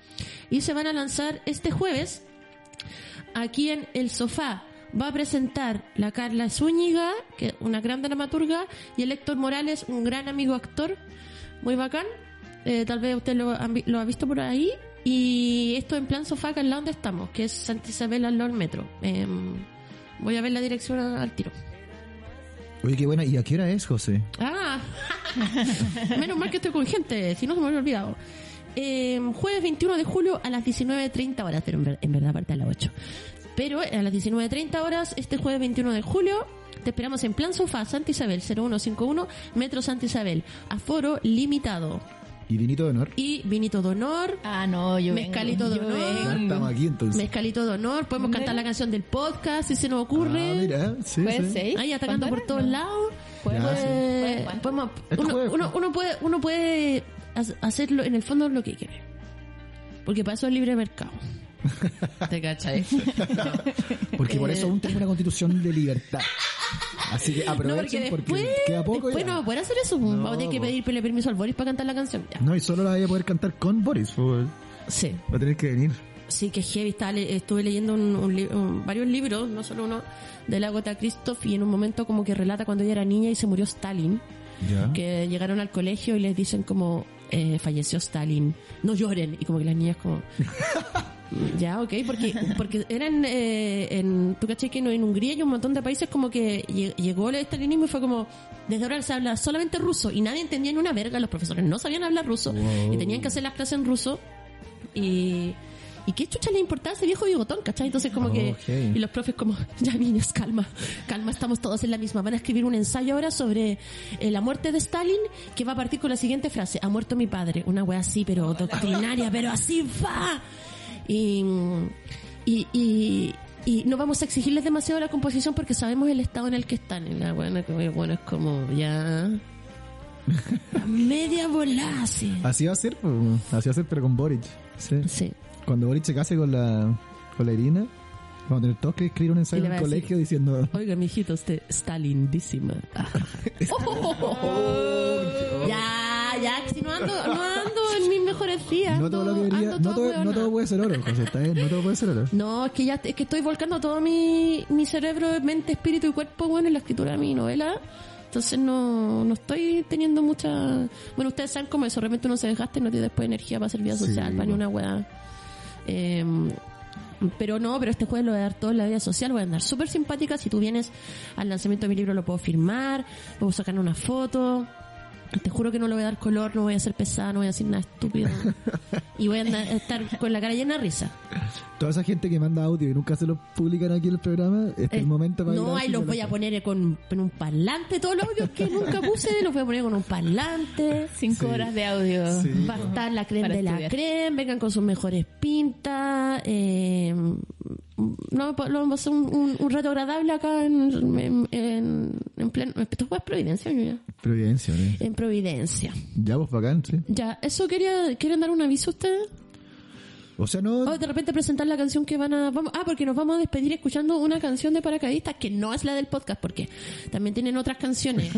Y se van a lanzar este jueves aquí en El Sofá. Va a presentar la Carla Zúñiga, que es una gran dramaturga, y el Héctor Morales, un gran amigo actor, muy bacán. Eh, tal vez usted lo, lo ha visto por ahí. Y esto en plan sofá, que es la donde estamos, que es Santa Isabel al lado del metro. Em, voy a ver la dirección al tiro. Oye, qué buena. ¿Y a qué hora es, José? Ah, menos mal que estoy con gente, si no se me había olvidado. Eh, jueves 21 de julio a las 19.30 horas, pero en, ver- en verdad parte a las 8. Pero a las 19.30 horas, este jueves 21 de julio, te esperamos en Plan Sofá, Santa Isabel 0151, Metro Santa Isabel. Aforo limitado. ¿Y vinito de honor? Y vinito de honor, Ah, no, yo Mezcalito vengo, de honor. Estamos aquí entonces. mezcalito de honor, podemos cantar la canción del podcast si se nos ocurre. Ah, mira, sí, ¿Jueves sí. Ahí atacando por ¿Cuánto todos era? lados. Podemos- Este uno, jueves. uno- uno puede, uno puede ha- hacerlo en el fondo lo que quiere. Porque para eso es libre mercado. ¿Te cachai? Porque por Eh. eso aún tenemos una constitución de libertad. Así que No, porque aprovechen después, porque queda poco ya. no poder hacer eso. pues. No, Vamos a tener que pues. pedirle permiso al Boris para cantar la canción. Ya. No, y solo la voy a poder cantar con Boris. pues. Sí. Va a tener que venir. Sí, que heavy. Estaba estuve leyendo un- un li- un- varios libros, no solo uno, de la Gota Christoph, y en un momento como que relata cuando ella era niña y se murió Stalin. Ya. que llegaron al colegio y les dicen como eh, falleció Stalin, no lloren y como que las niñas como ya ok porque porque eran eh, en tú caché que no, en Hungría y un montón de países como que lle- llegó el estalinismo y fue como desde ahora se habla solamente ruso y nadie entendía ni una verga los profesores no sabían hablar ruso Wow. y tenían que hacer las clases en ruso y y qué chucha le importaba a ese viejo bigotón, ¿cachai? Entonces como que... Y los profes como, ya niños, calma, calma, estamos todos en la misma. Van a escribir un ensayo ahora sobre eh, la muerte de Stalin, que va a partir con la siguiente frase, ha muerto mi padre. Una wea así, pero doctrinaria, pero así va. Y, y, y, y no vamos a exigirles demasiado la composición porque sabemos el estado en el que están. Y la buena, bueno, es como ya... a media volada, sí. Así va a ser, pues, así va a ser, pero con Boric. Sí. Sí. Cuando Boric se case con la, con la Irina, vamos a tener todos que escribir un ensayo en el decir- colegio diciendo. Oiga, mijito, usted está lindísima. Ah. ya, ya, que si no ando, no ando en mis mejores días. No todo lo ando- que debería, ando no toda todo, no hueona. todo puede ser oro, José, está bien, no todo puede ser oro. No, es que ya es que estoy volcando todo mi, mi cerebro, mente, espíritu y cuerpo, bueno, en la escritura de mi novela. Entonces no, no estoy teniendo mucha... Bueno, ustedes saben cómo eso, de repente uno se desgasta y no tiene después energía para hacer vida Sí, social, para ni una weá. Eh, pero no, pero este jueves lo voy a dar todo en la vida social, voy a andar súper simpática. Si tú vienes al lanzamiento de mi libro lo puedo firmar, puedo sacar una foto. Te juro que no le voy a dar color, no voy a ser pesada, no voy a decir nada estúpido. y voy a andar- estar con la cara llena de risa. Toda esa gente que manda audio y nunca se lo publican aquí en el programa, este es Eh, el momento para No, ahí los voy a poner con, con un parlante. Todos los audios que nunca puse, los voy a poner con un parlante. Cinco Sí. horas de audio. Sí. Va a estar la crema de la crema, vengan con sus mejores pintas. Eh, no, lo vamos a hacer un, un- un rato agradable acá en, en, en, en pleno. Esto fue Providencia. Providencia, ¿no? En Providencia. Ya, pues bacán, sí. Ya, ¿eso quería, quieren dar un aviso ustedes? O sea, no. O de repente presentar la canción que van a... Vamos, ah, porque nos vamos a despedir escuchando una canción de paracaidistas que no es la del podcast, porque también tienen otras canciones.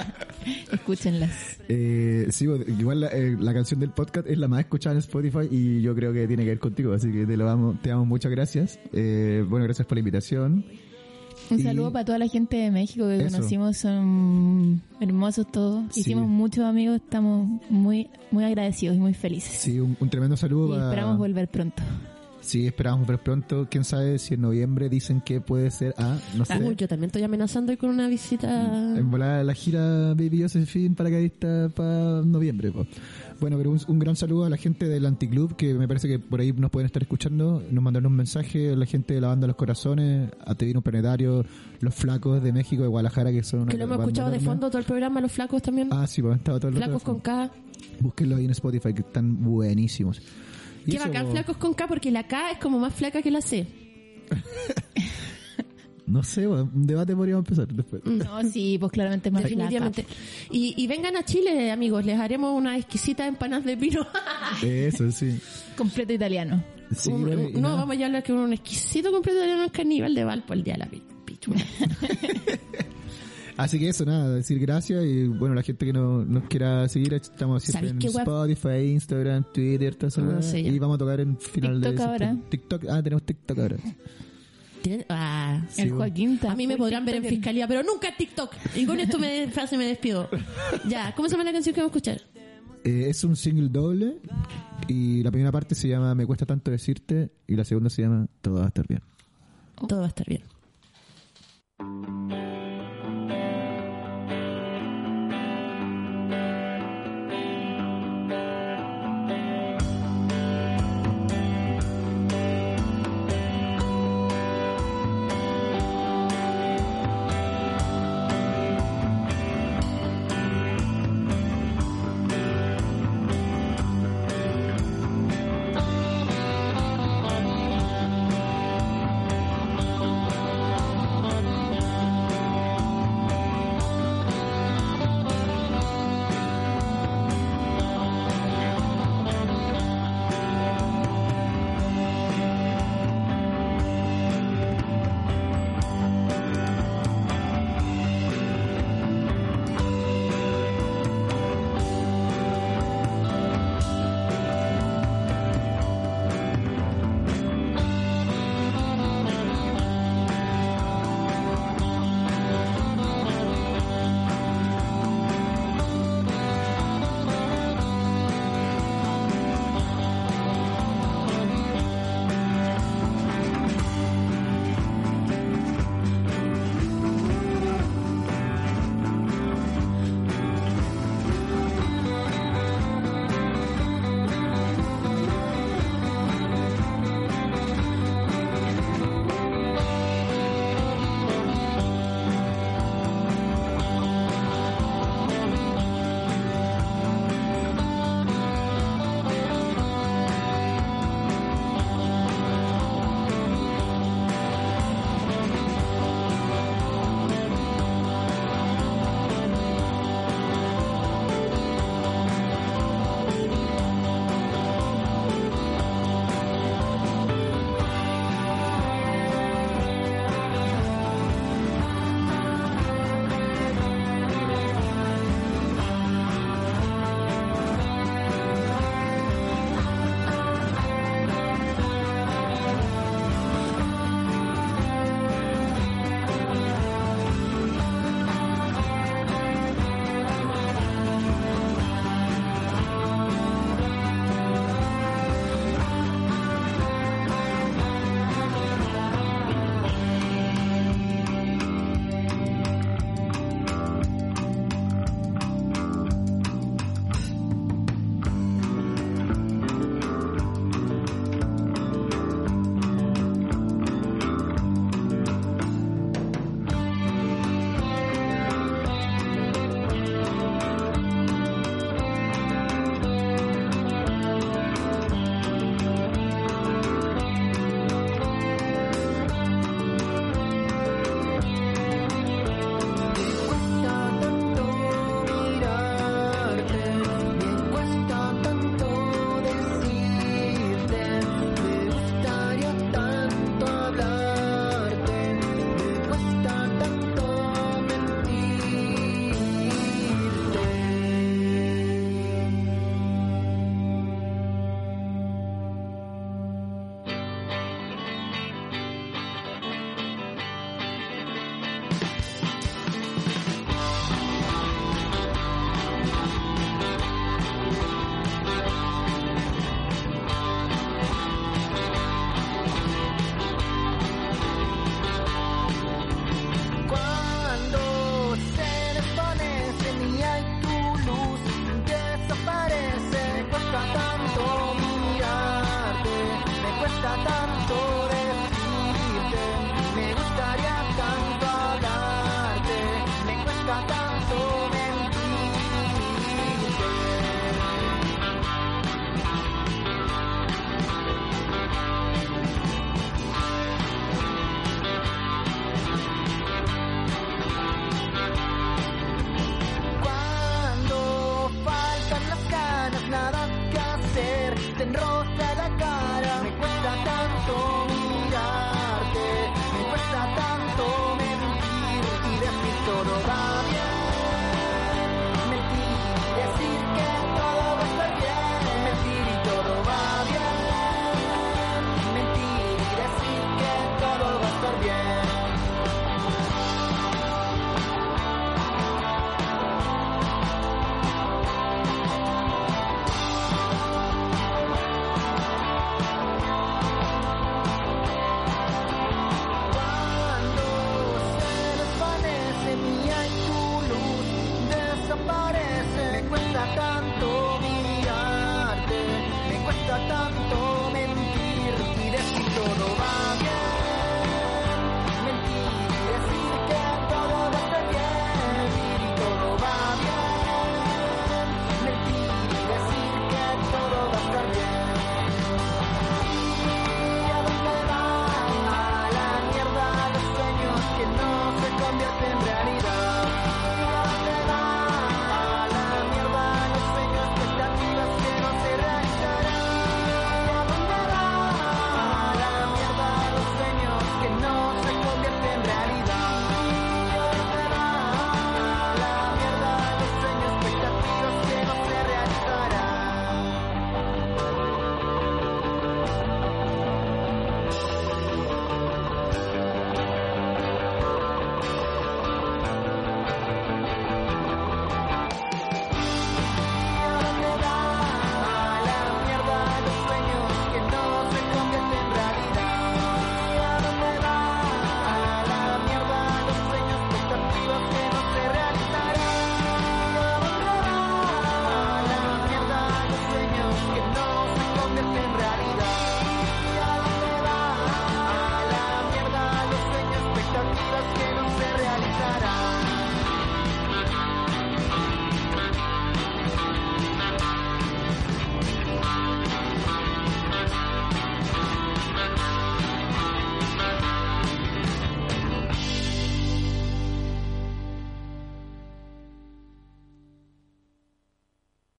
Escúchenlas. Eh, sí, igual la, eh, la canción del podcast es la más escuchada en Spotify y yo creo que tiene que ver contigo, así que te lo damos, te damos muchas gracias. Eh, bueno, gracias por la invitación. Un Y- saludo para toda la gente de México que Eso. conocimos, son hermosos todos. Sí. Hicimos muchos amigos, estamos muy muy agradecidos y muy felices. Sí, un, un tremendo saludo. y para- esperamos volver pronto. Sí, esperamos ver pronto. Quién sabe si en noviembre dicen que puede ser a, no sé. Uy, yo también estoy amenazando con una visita... En volar la gira Baby Josephine paracaidista para noviembre. po. Bueno, pero un, un gran saludo a la gente del Anticlub que me parece que por ahí nos pueden estar escuchando. Nos mandaron un mensaje a la gente de la banda Los Corazones, a Te Vino Planetario, Los Flacos de México, de Guadalajara, que son una Que lo hemos escuchado de fondo todo el programa, los flacos también. Ah, sí, pues estaba todo el flacos con. K. Búsquenlo ahí en Spotify, que están buenísimos. Qué bacán, po, flacos con K, porque la K es como más flaca que la C. No sé, un debate podríamos empezar después. No, sí, pues claramente es más Definitivamente. Y, y vengan a Chile, amigos, les haremos una exquisita empanadas de pino. Eso, sí. Completo italiano. Sí, Un- no, nada. vamos a hablar que un exquisito completo de un carnival de Valpo el día de la pi- pichula. Así que eso, nada, decir gracias y bueno, la gente que no, nos quiera seguir, estamos siempre ¿Sabes en? Spotify, Instagram, Twitter, todo eso. Ah, sí, ya. y vamos a tocar en final de TikTok ahora. TikTok, ah, tenemos TikTok ahora. Ah, Sí, el. Joaquín a mí me podrán ver en fiscalía, pero nunca en TikTok. Y con esto me frase me despido. Ya, ¿cómo se llama la canción que vamos a escuchar? Eh, es un single doble y la primera parte se llama Me cuesta tanto decirte y la segunda se llama Todo va a estar bien. Todo va a estar bien.